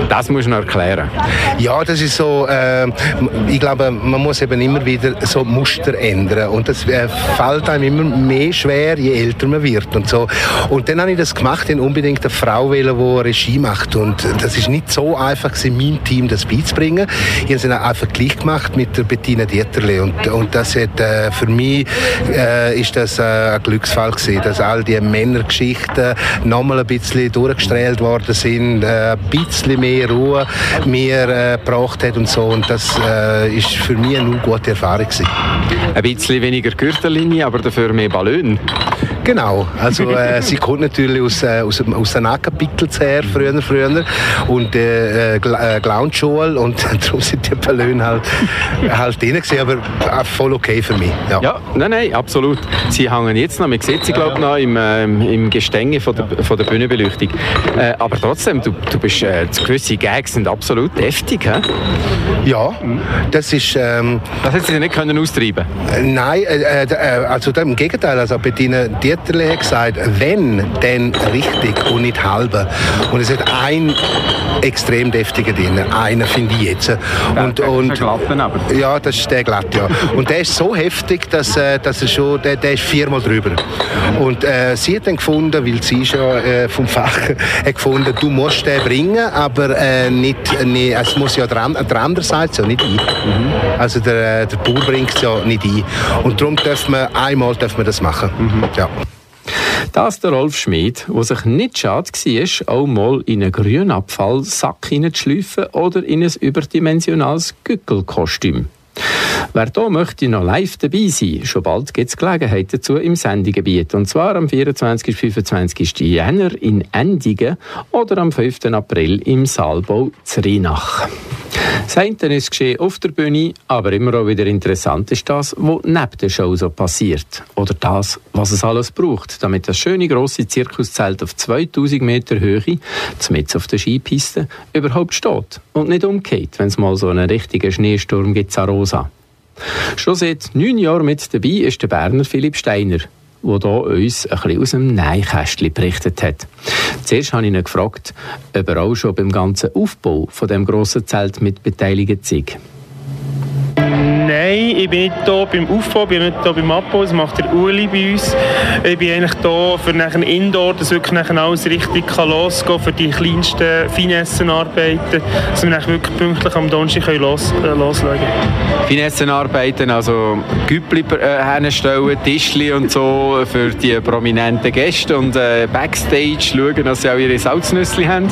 Das musst du noch erklären. Ja, das ist so, äh, ich glaube, man muss eben immer wieder so Muster ändern und das äh, fällt einem immer mehr schwer, je älter man wird und so. Und dann habe ich das gemacht, denn unbedingt eine Frau wählen, die Regie macht und das ist nicht so einfach gewesen, mein Team das beizubringen. Ich habe es einfach gleich gemacht mit der Bettina Dieterle und, und das hat, äh, für mich äh, ist das äh, ein Glücksfall gewesen, dass all die Männergeschichten nochmal ein bisschen durchgestrahlt worden sind, äh, ein bisschen mehr mehr Ruhe mir äh, gebracht hat und so. Und das äh, ist für mich eine gute Erfahrung gewesen. Ein bisschen weniger Gürtellinie, aber dafür mehr Ballon. Genau, also äh, sie kommt natürlich aus, äh, aus, aus den Ackerpickels her, früher, früher, und äh, äh, Clownschule und darum sind die Ballone halt, halt drin gewesen, aber äh, voll okay für mich. Ja. ja, nein, nein, absolut. Sie hängen jetzt noch, man sieht sie glaube ich noch im, äh, im Gestänge von der, von der Bühnenbeleuchtung. Äh, aber trotzdem, du, du bist, äh, gewisse Gags sind absolut deftig, he? Ja, das ist... Ähm, das hätten Sie nicht können austreiben Nein, äh, also im Gegenteil, also Bettina Dieterle hat gesagt, wenn, dann richtig und nicht halber. Und es hat ein extrem deftiger drin, einer finde ich jetzt. Und, der, und, glatten, aber. Ja, das ist der glatt, ja. Und der ist so heftig, dass, äh, dass er schon, der, der ist viermal drüber. Und äh, sie hat dann gefunden, weil sie schon äh, vom Fach hat gefunden, du musst den bringen, aber äh, nicht, nicht, es muss ja der, der andere Seite ja nicht ein. Mhm. Also der, der Bauer bringt es ja nicht ein. Und darum dürfen wir einmal dürfen wir das machen. Mhm. Ja. Das der Rolf Schmid, der sich nicht schade war, auch mal in einen grünen Abfallsack hineinzuschleifen oder in ein überdimensionales Gückelkostüm. Wer hier möchte noch live dabei sein, schon bald gibt es Gelegenheit dazu im Sendegebiet. Und zwar am 24. und 25. Jänner in Endigen oder am 5. April im Saalbau Zrinach. Das eine ist geschehen auf der Bühne, aber immer auch wieder interessant ist das, was neben der Show so passiert. Oder das, was es alles braucht, damit das schöne grosse Zirkuszelt auf 2000 Meter Höhe, mitten auf der Skipiste, überhaupt steht und nicht umgeht, wenn es mal so einen richtigen Schneesturm gibt Rosa. Schon seit neun Jahren mit dabei ist der Berner Philipp Steiner der hier uns ein bisschen aus dem Neinkästchen berichtet hat. Zuerst habe ich ihn gefragt, ob er auch schon beim ganzen Aufbau von dem grossen Zelt mit beteiligt ist. Nein, ich bin nicht hier beim Aufbau, ich bin nicht hier beim Abbau, das macht der Uli bei uns. Ich bin eigentlich hier für nachher Indoor, dass wirklich nachher alles richtig kann losgehen kann, für die kleinsten Finessenarbeiten, dass wir wirklich pünktlich am Donnerstag los, äh, loslegen können. Finessenarbeiten, also Güppli äh, herstellen, Tischli und so für die prominenten Gäste und äh, Backstage schauen, dass sie auch ihre Salznüsse haben?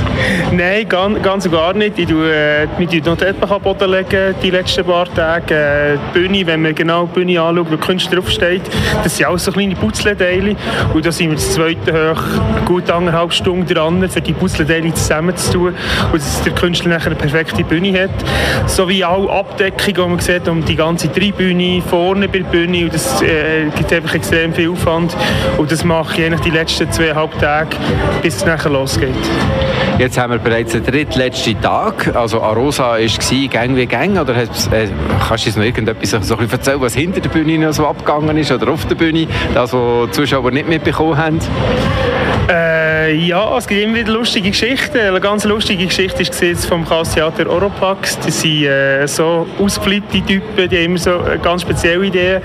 Nein, ganz, ganz gar nicht. Ich tue, äh, wir legen noch am Boden legen, die letzten paar Tage. Bühne, wenn man genau die Bühne anschaut, wo Künstler draufsteht, das sind alles so kleine Putzleteile und da sind wir das zweite hoch gut anderthalb Stunden dran, für die Putzleteile zusammenzutun und dass der Künstler nachher eine perfekte Bühne hat. So wie auch Abdeckung, die man sieht, um die ganze Tribüne, vorne bei der Bühne und das äh, gibt einfach extrem viel Aufwand und das mache ich eigentlich die letzten zweieinhalb Tage, bis es nachher losgeht. Jetzt haben wir bereits den drittletzten Tag, also Arosa war Gang wie Gang, oder äh, kannst du uns noch irgendetwas so ein erzählen, was hinter der Bühne noch so abgegangen ist oder auf der Bühne, das, was die Zuschauer nicht mitbekommen haben? Äh, ja, es gibt immer wieder lustige Geschichten. Eine ganz lustige Geschichte ist jetzt vom Chaos-Theater Oropax. Das sind äh, so ausgeflippte Typen, die haben immer so äh, ganz spezielle Ideen.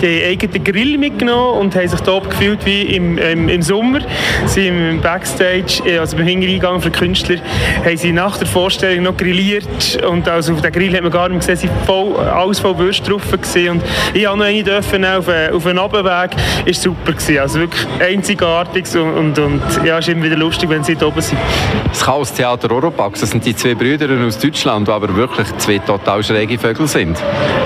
Die haben eigenen Grill mitgenommen und haben sich da gefühlt wie im, im, im Sommer. Sie haben im Backstage, äh, also beim Hintereingang für Künstler, haben sie nach der Vorstellung noch grilliert und also auf dem Grill hat man gar nicht gesehen, sie voll, alles voll Würste drauf gesehen. und ich habe noch eine dürfen auf, auf einen Abendweg, ist super gewesen. Also wirklich einzigartig und, und und ja, es ist immer wieder lustig, wenn sie da oben sind. Das Chaos-Theater Oropax, das sind die zwei Brüder aus Deutschland, die aber wirklich zwei total schräge Vögel sind.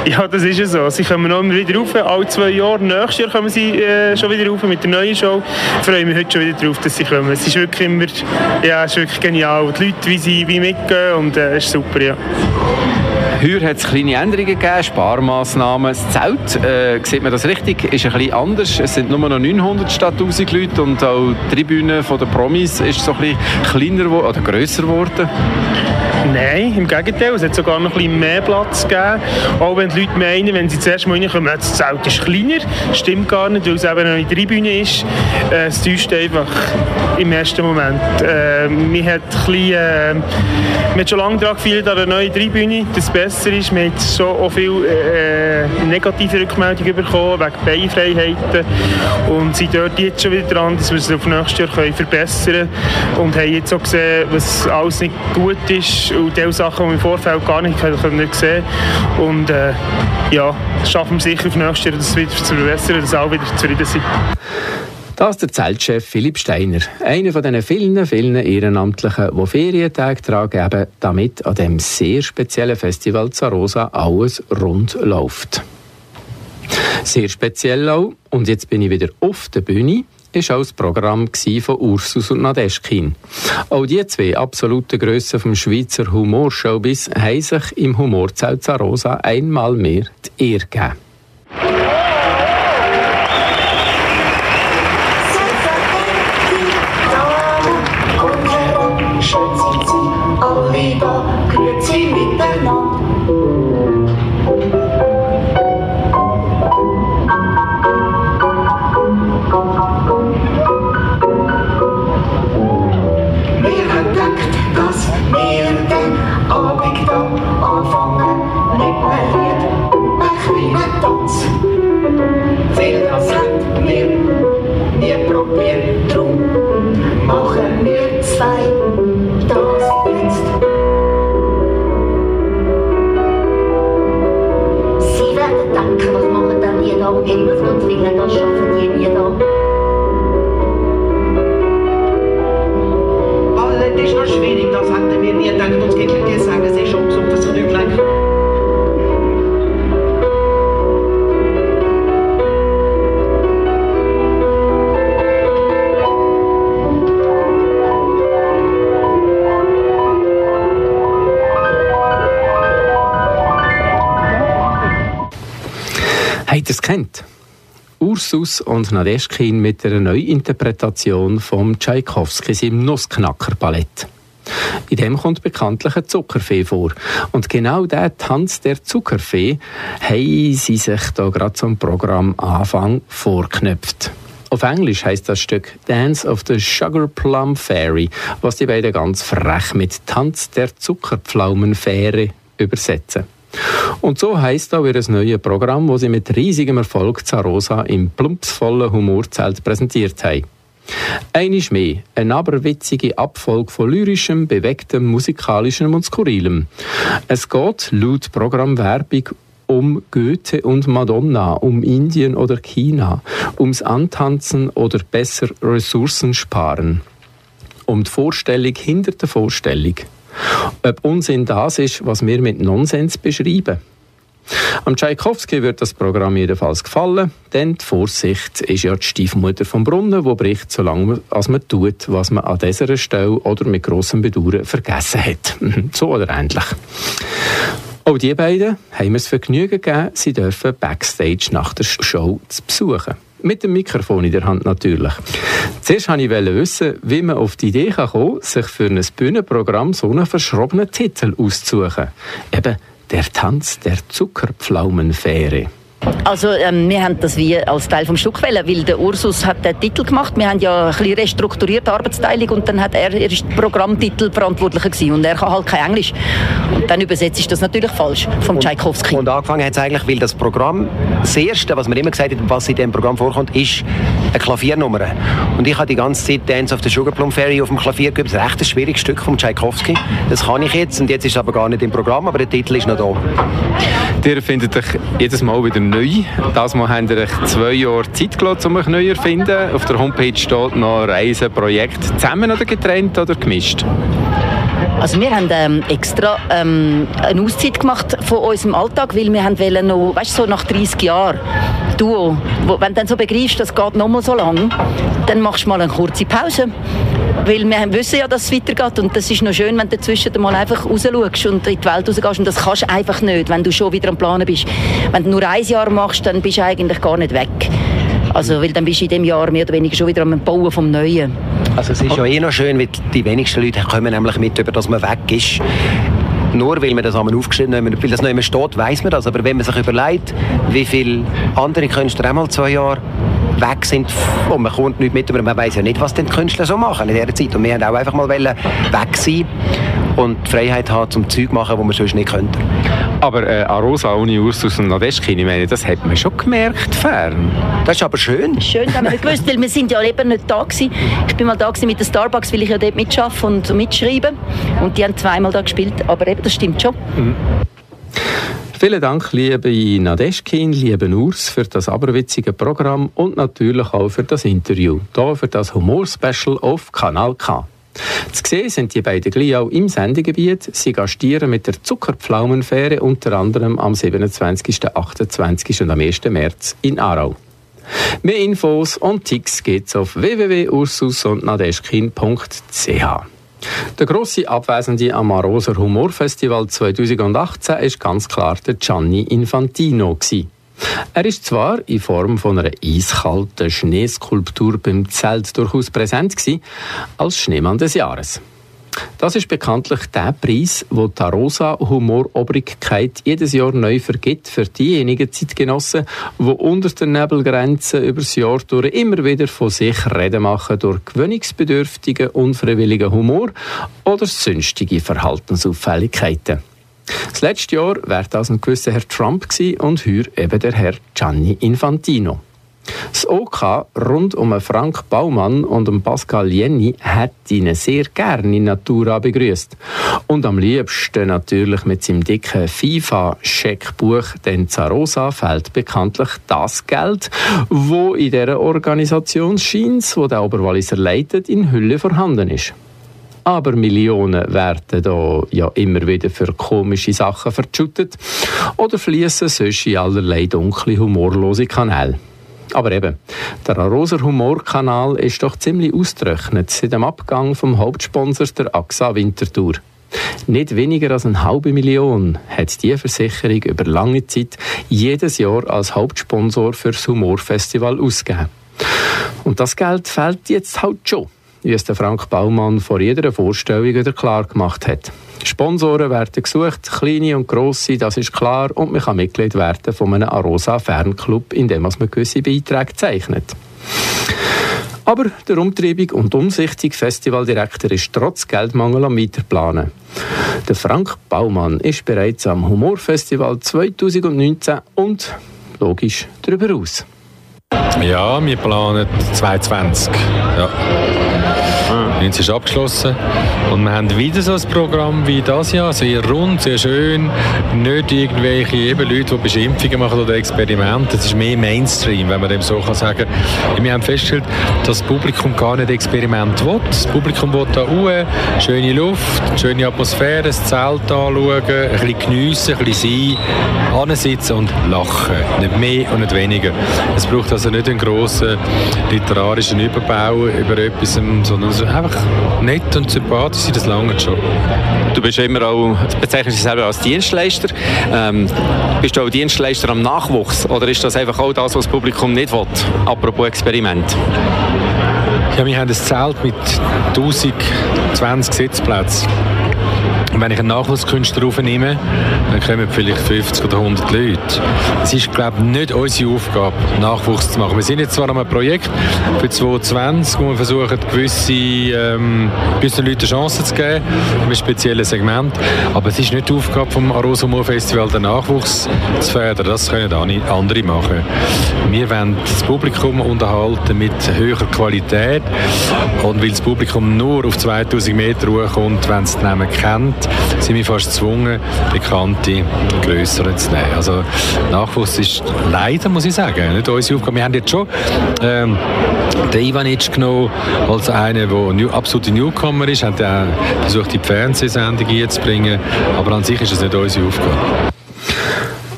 Ja, das ist ja so. Sie kommen noch immer wieder rauf, alle zwei Jahre. Nächstes Jahr kommen sie äh, schon wieder rauf mit der neuen Show. Ich freue mich heute schon wieder darauf, dass sie kommen. Es ist wirklich immer, ja, es ist wirklich genial. Die Leute, wie sie wie mitgehen und äh, es ist super, ja. Heuer hat es kleine Änderungen gegeben, Sparmaßnahmen. Das Zelt, äh, sieht man das richtig, ist ein bisschen anders. Es sind nur noch 900 statt 1000 Leute und auch die Tribüne der Promis ist so ein bisschen kleiner oder grösser geworden. Nein, im Gegenteil. Es hat sogar noch ein mehr Platz gegeben. Auch wenn die Leute meinen, wenn sie zuerst mal reinkommen, das Zelt ist kleiner. Stimmt gar nicht, weil es eben eine Tribüne ist. Äh, es täuscht einfach im ersten Moment. Äh, bisschen, äh, hat schon lange daran gefeilt an einer neuen Tribüne, dass es besser ist. Man hat schon auch viele äh, negative Rückmeldungen bekommen, wegen Beinfreiheiten. Und sind dort jetzt schon wieder dran, dass wir es auf nächstes Jahr können verbessern können. Und haben jetzt auch gesehen, was alles nicht gut ist und die Sachen, die wir im Vorfeld gar nicht sehen Und äh, ja, schaffen wir sicher auf nächstes Jahr, das wieder zu verbessern, dass alle wieder zufrieden sind. Das ist der Zeltchef Philipp Steiner, einer von den vielen, vielen Ehrenamtlichen, die Ferientage tragen, damit an dem sehr speziellen Festival Zarosa alles rund läuft. Sehr speziell auch, und jetzt bin ich wieder auf der Bühne, ist auch das Programm von Ursus und Nadeschkin. Auch die zwei absoluten Grössen vom Schweizer Humorshowbiz haben sich im Humorzelt Zarosa einmal mehr die Ehre gegeben. Kennt? Ursus und Nadeschkin mit einer Neuinterpretation vom Tchaikovsky im Nussknacker-Ballett. In dem kommt bekanntlich ein Zuckerfee vor. Und genau der Tanz der Zuckerfee haben sie sich da gerade zum Programm Anfang vorknöpft. Auf Englisch heißt das Stück Dance of the Sugar Plum Fairy, was die beiden ganz frech mit Tanz der Zuckerpflaumenfähre übersetzen. Und so heißt auch ihr neues Programm, das sie mit riesigem Erfolg Zarosa im plumpsvollen Humorzelt präsentiert haben. Einisch mehr, eine aberwitzige Abfolge von lyrischem, bewegtem, musikalischem und skurrilem. Es geht laut Programmwerbung um Goethe und Madonna, um Indien oder China, ums Antanzen oder besser Ressourcen sparen. Um die Vorstellung hinter der Vorstellung. Ob Unsinn das ist, was wir mit Nonsens beschreiben. Am Tchaikovsky wird das Programm jedenfalls gefallen, denn die Vorsicht ist ja die Stiefmutter vom Brunnen, wo bricht, solange als man tut, was man an dieser Stelle oder mit grossem Bedauern vergessen hat. so oder ähnlich. Auch die beiden haben mir das Vergnügen gegeben, sie dürfen Backstage nach der Show zu besuchen. Mit dem Mikrofon in der Hand natürlich. Zuerst wollte ich wissen, wie man auf die Idee kann, sich für ein Bühnenprogramm so einen verschrobenen Titel auszusuchen. Eben der Tanz der Zuckerpflaumenfähre. Also ähm, wir haben das wie als Teil vom Stück wählen, weil der Ursus hat den Titel gemacht. Wir haben ja ein bisschen restrukturierte Arbeitsteilung und dann hat er, er ist Programmtitel verantwortlicher gewesen und er kann halt kein Englisch. Und dann übersetzt ist das natürlich falsch vom Tchaikovsky. Und angefangen hat es eigentlich, weil das Programm, das Erste, was man immer gesagt hat, was in dem Programm vorkommt, ist eine Klaviernummer. Und ich habe die ganze Zeit Dance of the Sugar Plum Fairy auf dem Klavier geübt. Das ist echt ein schwieriges Stück von Tchaikovsky. Das kann ich jetzt und jetzt ist es aber gar nicht im Programm, aber der Titel ist noch da. Ihr findet euch jedes Mal wieder neu. Das Mal ihr euch zwei Jahre Zeit gelassen, um euch neu zu erfinden. Auf der Homepage steht noch Reisen, Projekt. Zusammen oder getrennt oder gemischt? Also wir haben ähm, extra ähm, eine Auszeit gemacht von unserem Alltag, weil wir haben wollen noch, weißt du, so nach 30 Jahren Duo, wo, wenn du dann so begreifst, das geht noch mal so lang, dann machst du mal eine kurze Pause. Weil wir wissen ja, dass es weitergeht und das ist noch schön, wenn du dazwischen mal einfach raus schaust und in die Welt rausgehst und das kannst du einfach nicht, wenn du schon wieder am Planen bist. Wenn du nur ein Jahr machst, dann bist du eigentlich gar nicht weg. Also, weil dann bist du in dem Jahr mehr oder weniger schon wieder am Bauen vom Neuen. Also es ist ja eh noch schön, weil die wenigsten Leute kommen nämlich mit, über dass man weg ist. Nur weil man das einmal aufgeschrieben hat, weil das noch immer steht, weiß man das. Aber wenn man sich überlegt, wie viele andere Künstler einmal zwei Jahre weg sind und man kommt nicht mit, aber man weiß ja nicht, was denn die Künstler so machen in dieser Zeit. Und wir haben auch einfach mal weg sein und die Freiheit haben, zum Zeug machen, wo man sonst nicht könnte. Aber äh, Arosa ohne Ursus und Nadeschkin, ich meine, das hat man schon gemerkt, fern. Das ist aber schön. Schön, haben wir gewusst, weil wir sind ja eben nicht da gewesen. Ich bin mal da gewesen mit der Starbucks, weil ich ja dort mitarbeite und mitschreibe. Und die haben zweimal da gespielt, aber eben, das stimmt schon. Mhm. Vielen Dank, liebe Nadeschkin, liebe Urs, für das aberwitzige Programm und natürlich auch für das Interview. Hier für das Humor-Special auf Kanal K. Zu sehen sind die beiden gleich auch im Sendegebiet. Sie gastieren mit der Zuckerpflaumenfähre unter anderem am 27., 28. und am 1. März in Aarau. Mehr Infos und Tipps geht's auf www.ursusundnadeschkin.ch. Der grosse Abwesende am Aroser Humorfestival 2018 ist ganz klar der Gianni Infantino. Gewesen. Er ist zwar in Form von einer eiskalten Schneeskulptur beim Zelt durchaus präsent gewesen, als Schneemann des Jahres. Das ist bekanntlich der Preis, wo die Rosa Humorobrigkeit jedes Jahr neu vergibt für diejenigen Zeitgenossen, die unter der Nebelgrenze übers Jahr durch immer wieder von sich reden machen durch gewöhnungsbedürftigen, unfreiwilligen Humor oder sonstige Verhaltensauffälligkeiten. Das letzte Jahr wäre das ein gewisser Herr Trump gewesen und heuer eben der Herr Gianni Infantino. Das OK rund um Frank Baumann und Pascal Jenny hat ihn sehr gerne in Natura begrüßt und am liebsten natürlich mit seinem dicken FIFA-Scheckbuch, denn Zarosa fällt bekanntlich das Geld, wo in der Organisation scheint, wo der Oberwalliser leitet, in Hülle vorhanden ist. Aber Millionen werden da ja immer wieder für komische Sachen verschüttet oder fließen sonst in allerlei dunkle, humorlose Kanäle. Aber eben, der Aroser Humorkanal ist doch ziemlich ausgerechnet seit dem Abgang vom Hauptsponsor der AXA Winterthur. Nicht weniger als eine halbe Million hat die Versicherung über lange Zeit jedes Jahr als Hauptsponsor für das Humorfestival ausgegeben. Und das Geld fehlt jetzt halt schon wie es der Frank Baumann vor jeder Vorstellung wieder klar gemacht hat. Sponsoren werden gesucht, kleine und grosse, das ist klar, und man kann Mitglied werden von einem Arosa Fernclub, in dem man gewisse Beiträge zeichnet. Aber der umtriebige und umsichtige Festivaldirektor ist trotz Geldmangel am Weiterplanen. Der Frank Baumann ist bereits am Humorfestival 2019 und logisch darüber aus. Ja, wir planen 2020. Ja. 19 ist abgeschlossen. Und wir haben wieder so ein Programm wie das Jahr, sehr rund, sehr schön. Nicht irgendwelche eben Leute, die Beschimpfungen machen oder Experimente. Das ist mehr Mainstream, wenn man dem so kann sagen kann. Wir haben festgestellt, dass das Publikum gar nicht Experiment will. Das Publikum will da Ruhe, schöne Luft, schöne Atmosphäre, das Zelt anschauen, ein bisschen geniessen, ein bisschen sein, ansitzen und lachen. Nicht mehr und nicht weniger. Es braucht also nicht einen grossen literarischen Überbau über etwas, sondern einfach nett und sympathisch sein, das lange schon. Du bist immer auch, bezeichnest dich selber als Dienstleister. Ähm, bist du auch Dienstleister am Nachwuchs oder ist das einfach auch das, was das Publikum nicht will? Apropos Experiment. Ja, wir haben ein Zelt mit 1020 Sitzplätzen. Und wenn ich einen Nachwuchskünstler aufnehme, dann kommen vielleicht 50 oder 100 Leute. Es ist, glaube ich, nicht unsere Aufgabe, Nachwuchs zu machen. Wir sind jetzt zwar an einem Projekt für 2020, wo wir versuchen, gewisse, ähm, gewissen Leuten Chancen zu geben, in einem speziellen Segment, aber es ist nicht die Aufgabe vom Arosa Humor Festival, den Nachwuchs zu fördern. Das können andere machen. Wir wollen das Publikum unterhalten mit höherer Qualität und weil das Publikum nur auf 2000 Meter hochkommt, wenn es den Namen kennt, sind wir fast gezwungen, bekannte, größere zu nehmen. Also Nachwuchs ist leider, muss ich sagen, nicht unsere Aufgabe. Wir haben jetzt schon ähm, den Ivanic genommen als einer, der new, absolute Newcomer ist, hat auch versucht, die Fernsehsendung einzubringen, aber an sich ist es nicht unsere Aufgabe.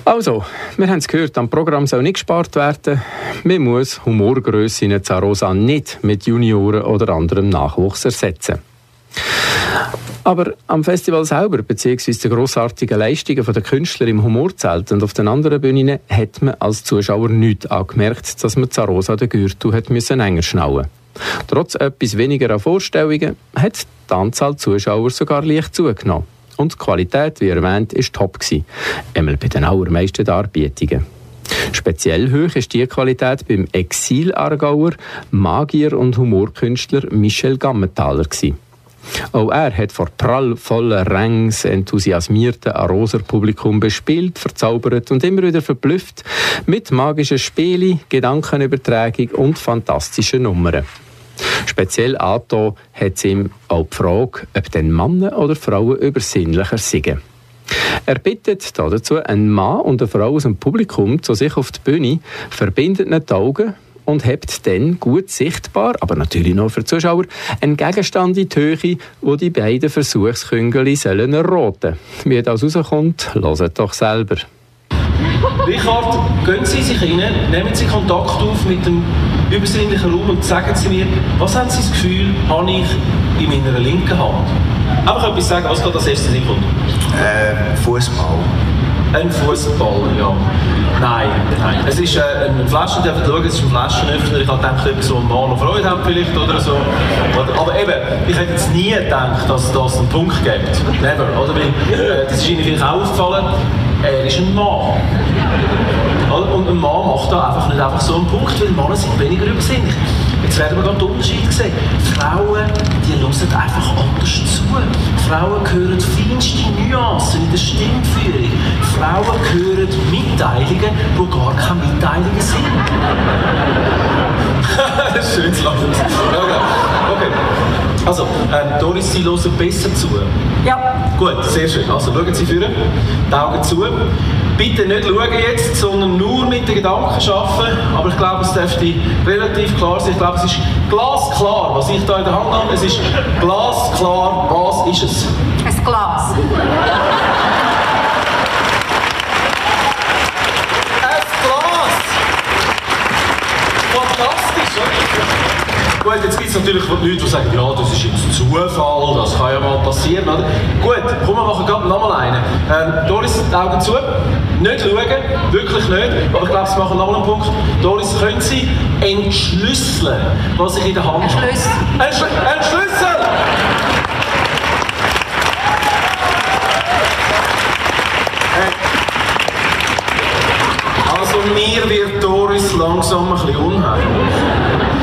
Also, wir haben es gehört, am Programm soll nicht gespart werden. Man muss Humorgrösse in Zarosa nicht mit Junioren oder anderem Nachwuchs ersetzen. Aber am Festival selber, beziehungsweise den grossartigen Leistungen der Künstler im Humorzelt und auf den anderen Bühnen, hat man als Zuschauer nichts angemerkt, dass man Zarosa den Gürtel müssen enger schnallen Trotz etwas weniger Vorstellungen hat die Anzahl Zuschauer sogar leicht zugenommen. Und die Qualität, wie erwähnt, war top. Gewesen. Einmal bei den allermeisten Darbietungen. Speziell hoch ist die Qualität beim Exil-Aargauer Magier und Humorkünstler Michel Gammenthaler. Gewesen. Auch er hat vor prallvollen Rängs enthusiasmierten Aroser Publikum bespielt, verzaubert und immer wieder verblüfft mit magischen Spielen, Gedankenübertragung und fantastischen Nummern. Speziell angetan hat ihm auch die Frage, ob denn Männer oder Frauen übersinnlicher sind. Er bittet dazu einen Mann und eine Frau aus dem Publikum zu sich auf die Bühne, verbindet die Augen und hebt dann gut sichtbar, aber natürlich noch für die Zuschauer, einen Gegenstand in die Höhe, wo die beiden Versuchsküngeli sollen erraten. Wie das rauskommt, hört doch selber. Richard, gehen Sie sich rein, nehmen Sie Kontakt auf mit dem übersinnlichen Raum und sagen Sie mir, was haben Sie das Gefühl, habe ich in meiner linken Hand? Einfach etwas sagen, was geht das erste Sekunde? Äh, Fußball. Ein Fußball, ja. Nein, nein. Es ist äh, ein Flaschen, ihr schauen, es ist ein Flaschenöffner. Ich habe gedacht, so ein Mann und Freude haben vielleicht oder so. aber eben, ich hätte jetzt nie gedacht, dass das einen Punkt gibt. Never, oder? Weil, äh, das ist Ihnen vielleicht auch aufgefallen. Er ist ein Mann. Und ein Mann macht da einfach nicht einfach so einen Punkt, weil Männer sind weniger übersinnlich. Jetzt werden wir gerade den Unterschied sehen. Frauen, die hören einfach anders zu. Frauen hören feinste Nuancen in der Stimmführung. Frauen hören Mitteilungen, die gar keine Mitteilungen sind. Schönes Lachen. Okay. Also, ähm, Doris, Sie hören besser zu. Ja. Gut, sehr schön. Also, schauen Sie führen, die Augen zu. Bitte nicht schauen jetzt, sondern nur mit den Gedanken arbeiten. Aber ich glaube, es dürfte relativ klar sein. Ich glaube, es ist glasklar, was ich da in der Hand habe. Es ist glasklar, was ist es? Ein Glas. Gut, jetzt gibt es natürlich Leute, die sagen, ja, das ist jetzt Zufall, das kann ja mal passieren, oder? Gut, komm, wir machen gerade nochmal einen. Ähm, Doris, die Augen zu. Nicht schauen, wirklich nicht. Aber ich glaube, Sie machen nochmal einen Punkt. Doris, können Sie entschlüsseln, was ich in der Hand habe? Ein Schlüssel. Ein, Schl ein Schlüssel! Also mir wird Doris langsam ein bisschen unheimlich.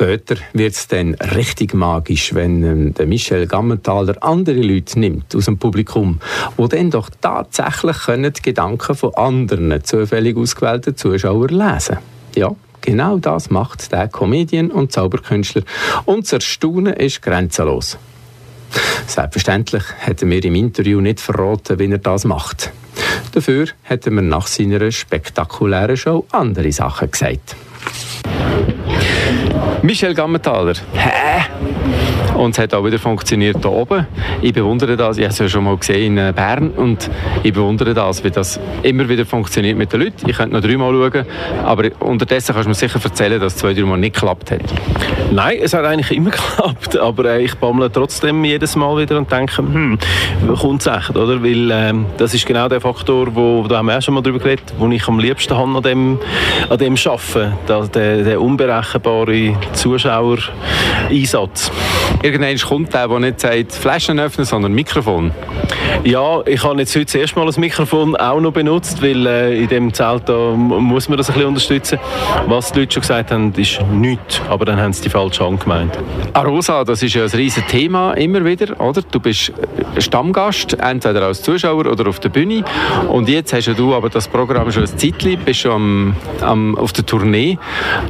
Später wird es dann richtig magisch, wenn ähm, der Michel Gammenthaler andere Leute nimmt aus dem Publikum, wo dann doch tatsächlich können die Gedanken von anderen zufällig ausgewählten Zuschauern lesen. Ja, genau das macht der Comedian und Zauberkünstler und das Erstaunen ist grenzenlos. Selbstverständlich hätten wir im Interview nicht verraten, wie er das macht. Dafür hätten wir nach seiner spektakulären Show andere Sachen gesagt. Michel Gammenthaler. Hä? Und es hat auch wieder funktioniert hier oben. Ich bewundere das. Ich habe es ja schon mal gesehen in äh, Bern und ich bewundere das, wie das immer wieder funktioniert mit den Leuten. Ich könnte noch dreimal schauen, aber unterdessen kannst du mir sicher erzählen, dass es zwei, dreimal nicht geklappt hat. Nein, es hat eigentlich immer geklappt, aber äh, ich bammle trotzdem jedes Mal wieder und denke, hm, kommt es echt, oder? Weil ähm, das ist genau der Faktor, wo, da haben wir auch schon mal drüber geredet, wo ich am liebsten habe an dem, an dem Arbeiten, der, der unberechenbare Zuschauereinsatz. Irgendwann kommt der, der nicht sagt Flaschen öffnen, sondern Mikrofon. Ja, ich habe jetzt heute das erste Mal das Mikrofon auch noch benutzt, weil äh, in dem Zelt da muss man das ein bisschen unterstützen. Was die Leute schon gesagt haben, ist nichts, aber dann haben sie die falsche Hand gemeint. Arosa, das ist ja ein riesiges Thema immer wieder, oder? Du bist Stammgast, entweder als Zuschauer oder auf der Bühne und jetzt hast du aber das Programm schon ein Zeitchen, bist schon am, am, auf der Tournee,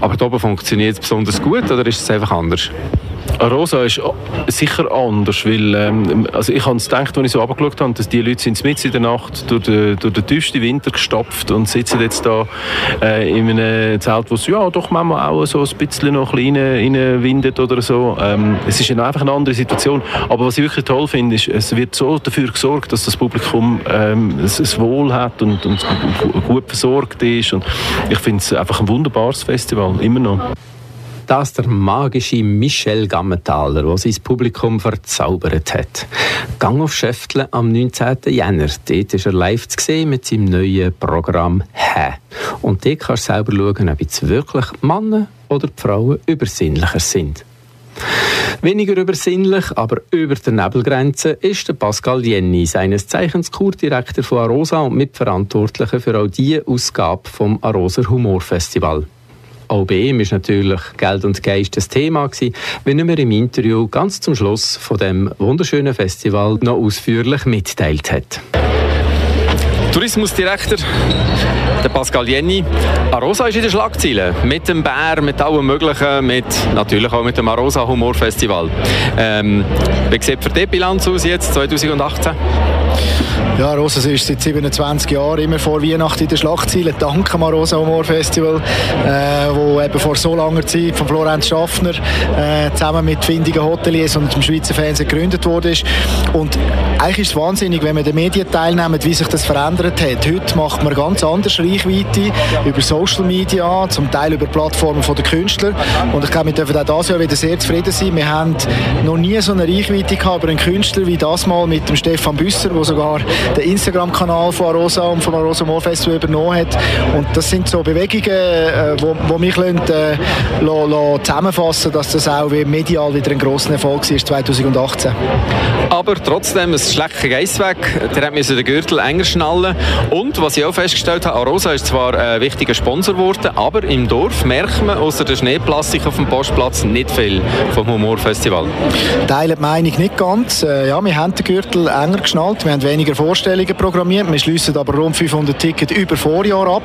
aber da oben funktioniert es besonders gut oder ist es einfach anders? Rosa ist sicher anders, weil ähm, also ich habe gedacht, als ich so runtergeschaut habe, dass die Leute sind mitten in der Nacht durch den, durch den tiefsten Winter gestopft und sitzen jetzt da äh, in einem Zelt, wo es ja doch manchmal auch so ein bisschen noch ein bisschen windet oder so. Ähm, es ist einfach eine andere Situation. Aber was ich wirklich toll finde, ist, es wird so dafür gesorgt, dass das Publikum ähm, es, es wohl hat und, und gut versorgt ist. Und ich finde es einfach ein wunderbares Festival, immer noch das der magische Michel Gammenthaler, der sein Publikum verzaubert hat. Gang auf Schäftle am 19. Jänner. Dort ist er live zu sehen mit seinem neuen Programm «Hä». Und dort kannst du selber schauen, ob jetzt wirklich Männer oder Frauen übersinnlicher sind. Weniger übersinnlich, aber über der Nebelgrenze ist der Pascal Jenny, seines Zeichens Kurdirektor von Arosa und Mitverantwortlicher für auch diese Ausgabe vom Arosa Humorfestival. Auch bei ihm ist natürlich Geld und Geist das Thema gewesen, wenn mir im Interview ganz zum Schluss von dem wunderschönen Festival noch ausführlich mitteilt hat. Tourismusdirektor der Pascal Jenny. Arosa ist in den Schlagzeilen. Mit dem Bär, mit allem Möglichen, mit, natürlich auch mit dem Arosa Humor Festival. Ähm, wie sieht für die Bilanz aus jetzt, 2018? Ja, Rosas ist seit 27 Jahren immer vor Weihnachten in den Schlagzeilen. Dank am Rosa Humor Festival, äh, wo eben vor so langer Zeit von Florenz Schaffner äh, zusammen mit findigen Hoteliers und dem Schweizer Fernsehen gegründet wurde. Und eigentlich ist es wahnsinnig, wenn man den Medien teilnimmt, wie sich das verändert hat. Heute macht man ganz anders Reichweite über Social Media, zum Teil über Plattformen der Künstler. Und ich glaube, wir dürfen auch dieses Jahr wieder sehr zufrieden sein. Wir haben noch nie so eine Reichweite gehabt über einen Künstler wie das mal mit dem Stefan Büsser, der sogar den Instagram-Kanal von Arosa und vom Arosa Mall Festival übernommen hat. Und das sind so Bewegungen, äh, wo, wo mich lassen, äh, lassen, zusammenfassen dass das auch medial wieder ein grosser Erfolg war 2018. Aber trotzdem, es schlägt kein Geiss weg. Der musste den Gürtel enger schnallen. Und was ich auch festgestellt habe, Arosa ist zwar ein wichtiger Sponsor geworden, aber im Dorf merkt man außer der Schneeplastik auf dem Postplatz nicht viel vom Humorfestival. Teilen die Meinung nicht ganz. Äh, ja, wir haben den Gürtel enger geschnallt, wir haben weniger Vorstellungen programmiert. Wir schließen aber rund 500 Tickets über Vorjahr ab.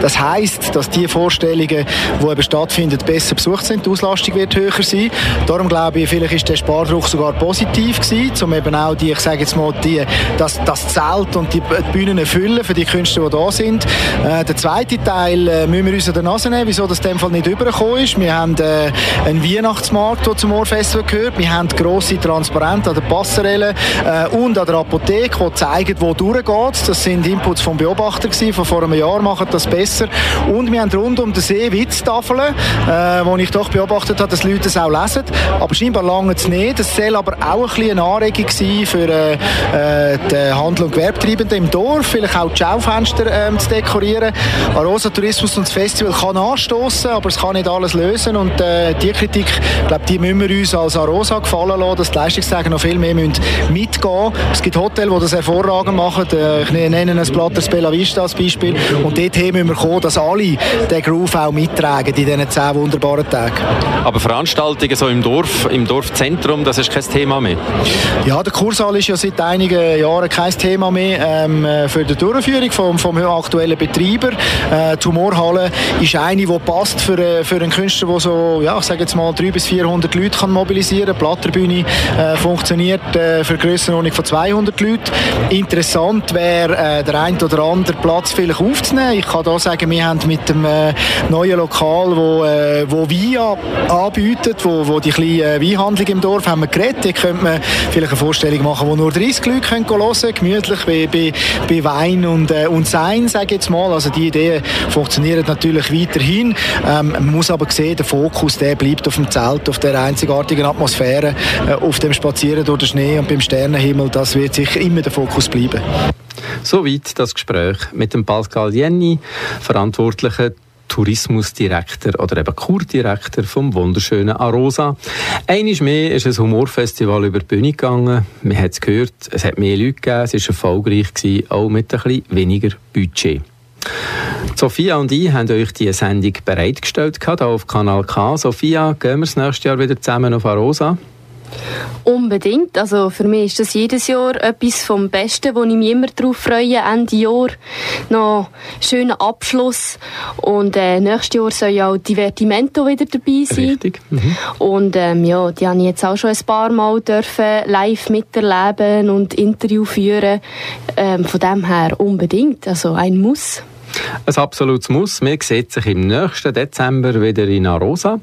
Das heisst, dass die Vorstellungen, die eben stattfinden, besser besucht sind. Die Auslastung wird höher sein. Darum glaube ich, vielleicht ist der Spardruck sogar positiv gewesen, um eben auch die, ich sage jetzt mal, die, das, das Zelt und die, Bühnen füllen für die Künstler, die da sind. Äh, der zweite Teil äh, müssen wir uns an der Nase nehmen, wieso das in dem Fall nicht übergekommen ist. Wir haben äh, einen Weihnachtsmarkt, der zum Ohrfestival gehört. Wir haben grosse Transparente an der Passerelle äh, und an der Apotheke, die zeigen, wo durchgeht. Das sind Inputs vom Beobachter gewesen, von vor einem Jahr machen das besser. Und wir haben rund um den See Witztafeln, äh, wo ich doch beobachtet habe, dass Leute das auch lesen. Aber scheinbar lange es nicht. Das soll aber auch ein eine Anregung sein für äh, äh die Handel- und Gewerbetreibenden im Dorf, vielleicht auch die Schaufenster äh, zu dekorieren. Arosa Tourismus und das Festival kann anstoßen, aber es kann nicht alles lösen. Und äh, die Kritik, glaube die müssen wir uns als Arosa gefallen lassen, dass die Leistungsträger noch viel mehr müssen mitgehen müssen. Es gibt Hotels, die das hervorragend machen. Äh, ich nenne ein Blatters Bella Vista als Beispiel. Und dort müssen wir kommen, dass alle den Groove auch mittragen in diesen zehn wunderbaren Tagen. Aber Veranstaltungen so im Dorf, im Dorfzentrum, das ist kein Thema mehr? Ja, der Kursaal ist ja seit einigen Jahren kein Thema mehr ähm, für die Durchführung vom, vom aktuellen Betreiber. Äh, die Humorhalle ist eine, die passt für, äh, für einen Künstler, der so, ja, ich sage jetzt mal 300 bis 400 Leute kann mobilisieren kann. Die Platterbühne äh, funktioniert äh, für Grössenordnung von 200 Leuten. Interessant wäre, äh, der ein oder andere Platz vielleicht aufzunehmen. Ich kann da sagen, wir haben mit dem äh, neuen Lokal, wo, äh, wo Wein anbietet, wo, wo die kleine Weinhandlung im Dorf haben wir geredet. Hier könnte man vielleicht eine Vorstellung machen, wo nur 30 Leute hören können, gemütlich bei, bei, bei Wein und, und Sein, sage ich jetzt mal. Also die Ideen funktionieren natürlich weiterhin. Ähm, man muss aber sehen, der Fokus der bleibt auf dem Zelt, auf der einzigartigen Atmosphäre, auf dem Spazieren durch den Schnee und beim Sternenhimmel. Das wird sicher immer der Fokus Fokus bleiben. Soweit das Gespräch mit dem Pascal Jenny, Verantwortlichen Tourismusdirektor oder eben Kurdirektor vom wunderschönen Arosa. Einiges mehr ist ein Humorfestival über die Bühne gegangen. Man hat es gehört, es hat mehr Leute gegeben, es war erfolgreich, gewesen, auch mit bisschen weniger Budget. Sophia und ich haben euch diese Sendung bereitgestellt hier auf Kanal K. Sophia, gehen wir das nächste Jahr wieder zusammen auf Arosa? Unbedingt. Also für mich ist das jedes Jahr etwas vom Besten, wo ich mich immer darauf freue. Ende Jahr noch schöner Abschluss. Und äh, nächstes Jahr soll ja auch Divertimento wieder dabei sein. Richtig. Mhm. Und ähm, ja, die habe ich jetzt auch schon ein paar Mal dürfen live miterleben und Interview führen. Ähm, von dem her unbedingt. Also ein Muss. Ein absolutes Muss. Wir sehen sich im nächsten Dezember wieder in Arosa.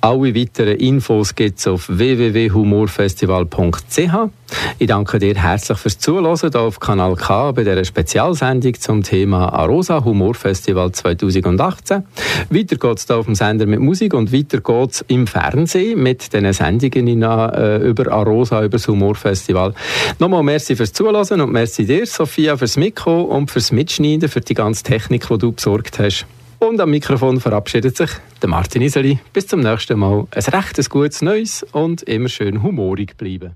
Alle weiteren Infos gibt es auf www.humorfestival.ch. Ich danke dir herzlich fürs Zuhören hier auf Kanal K bei dieser Spezialsendung zum Thema Arosa Humorfestival 2018. Weiter geht es hier auf dem Sender mit Musik und weiter geht es im Fernsehen mit den Sendungen in, äh, über Arosa, über das Humorfestival. Nochmal merci fürs Zuhören und merci dir, Sophia, fürs Mikro und fürs Mitschneiden, für die ganze Technik, die du besorgt hast. Und am Mikrofon verabschiedet sich der Martin Iseli. Bis zum nächsten Mal. Ein rechtes gutes Neues und immer schön humorig bleiben.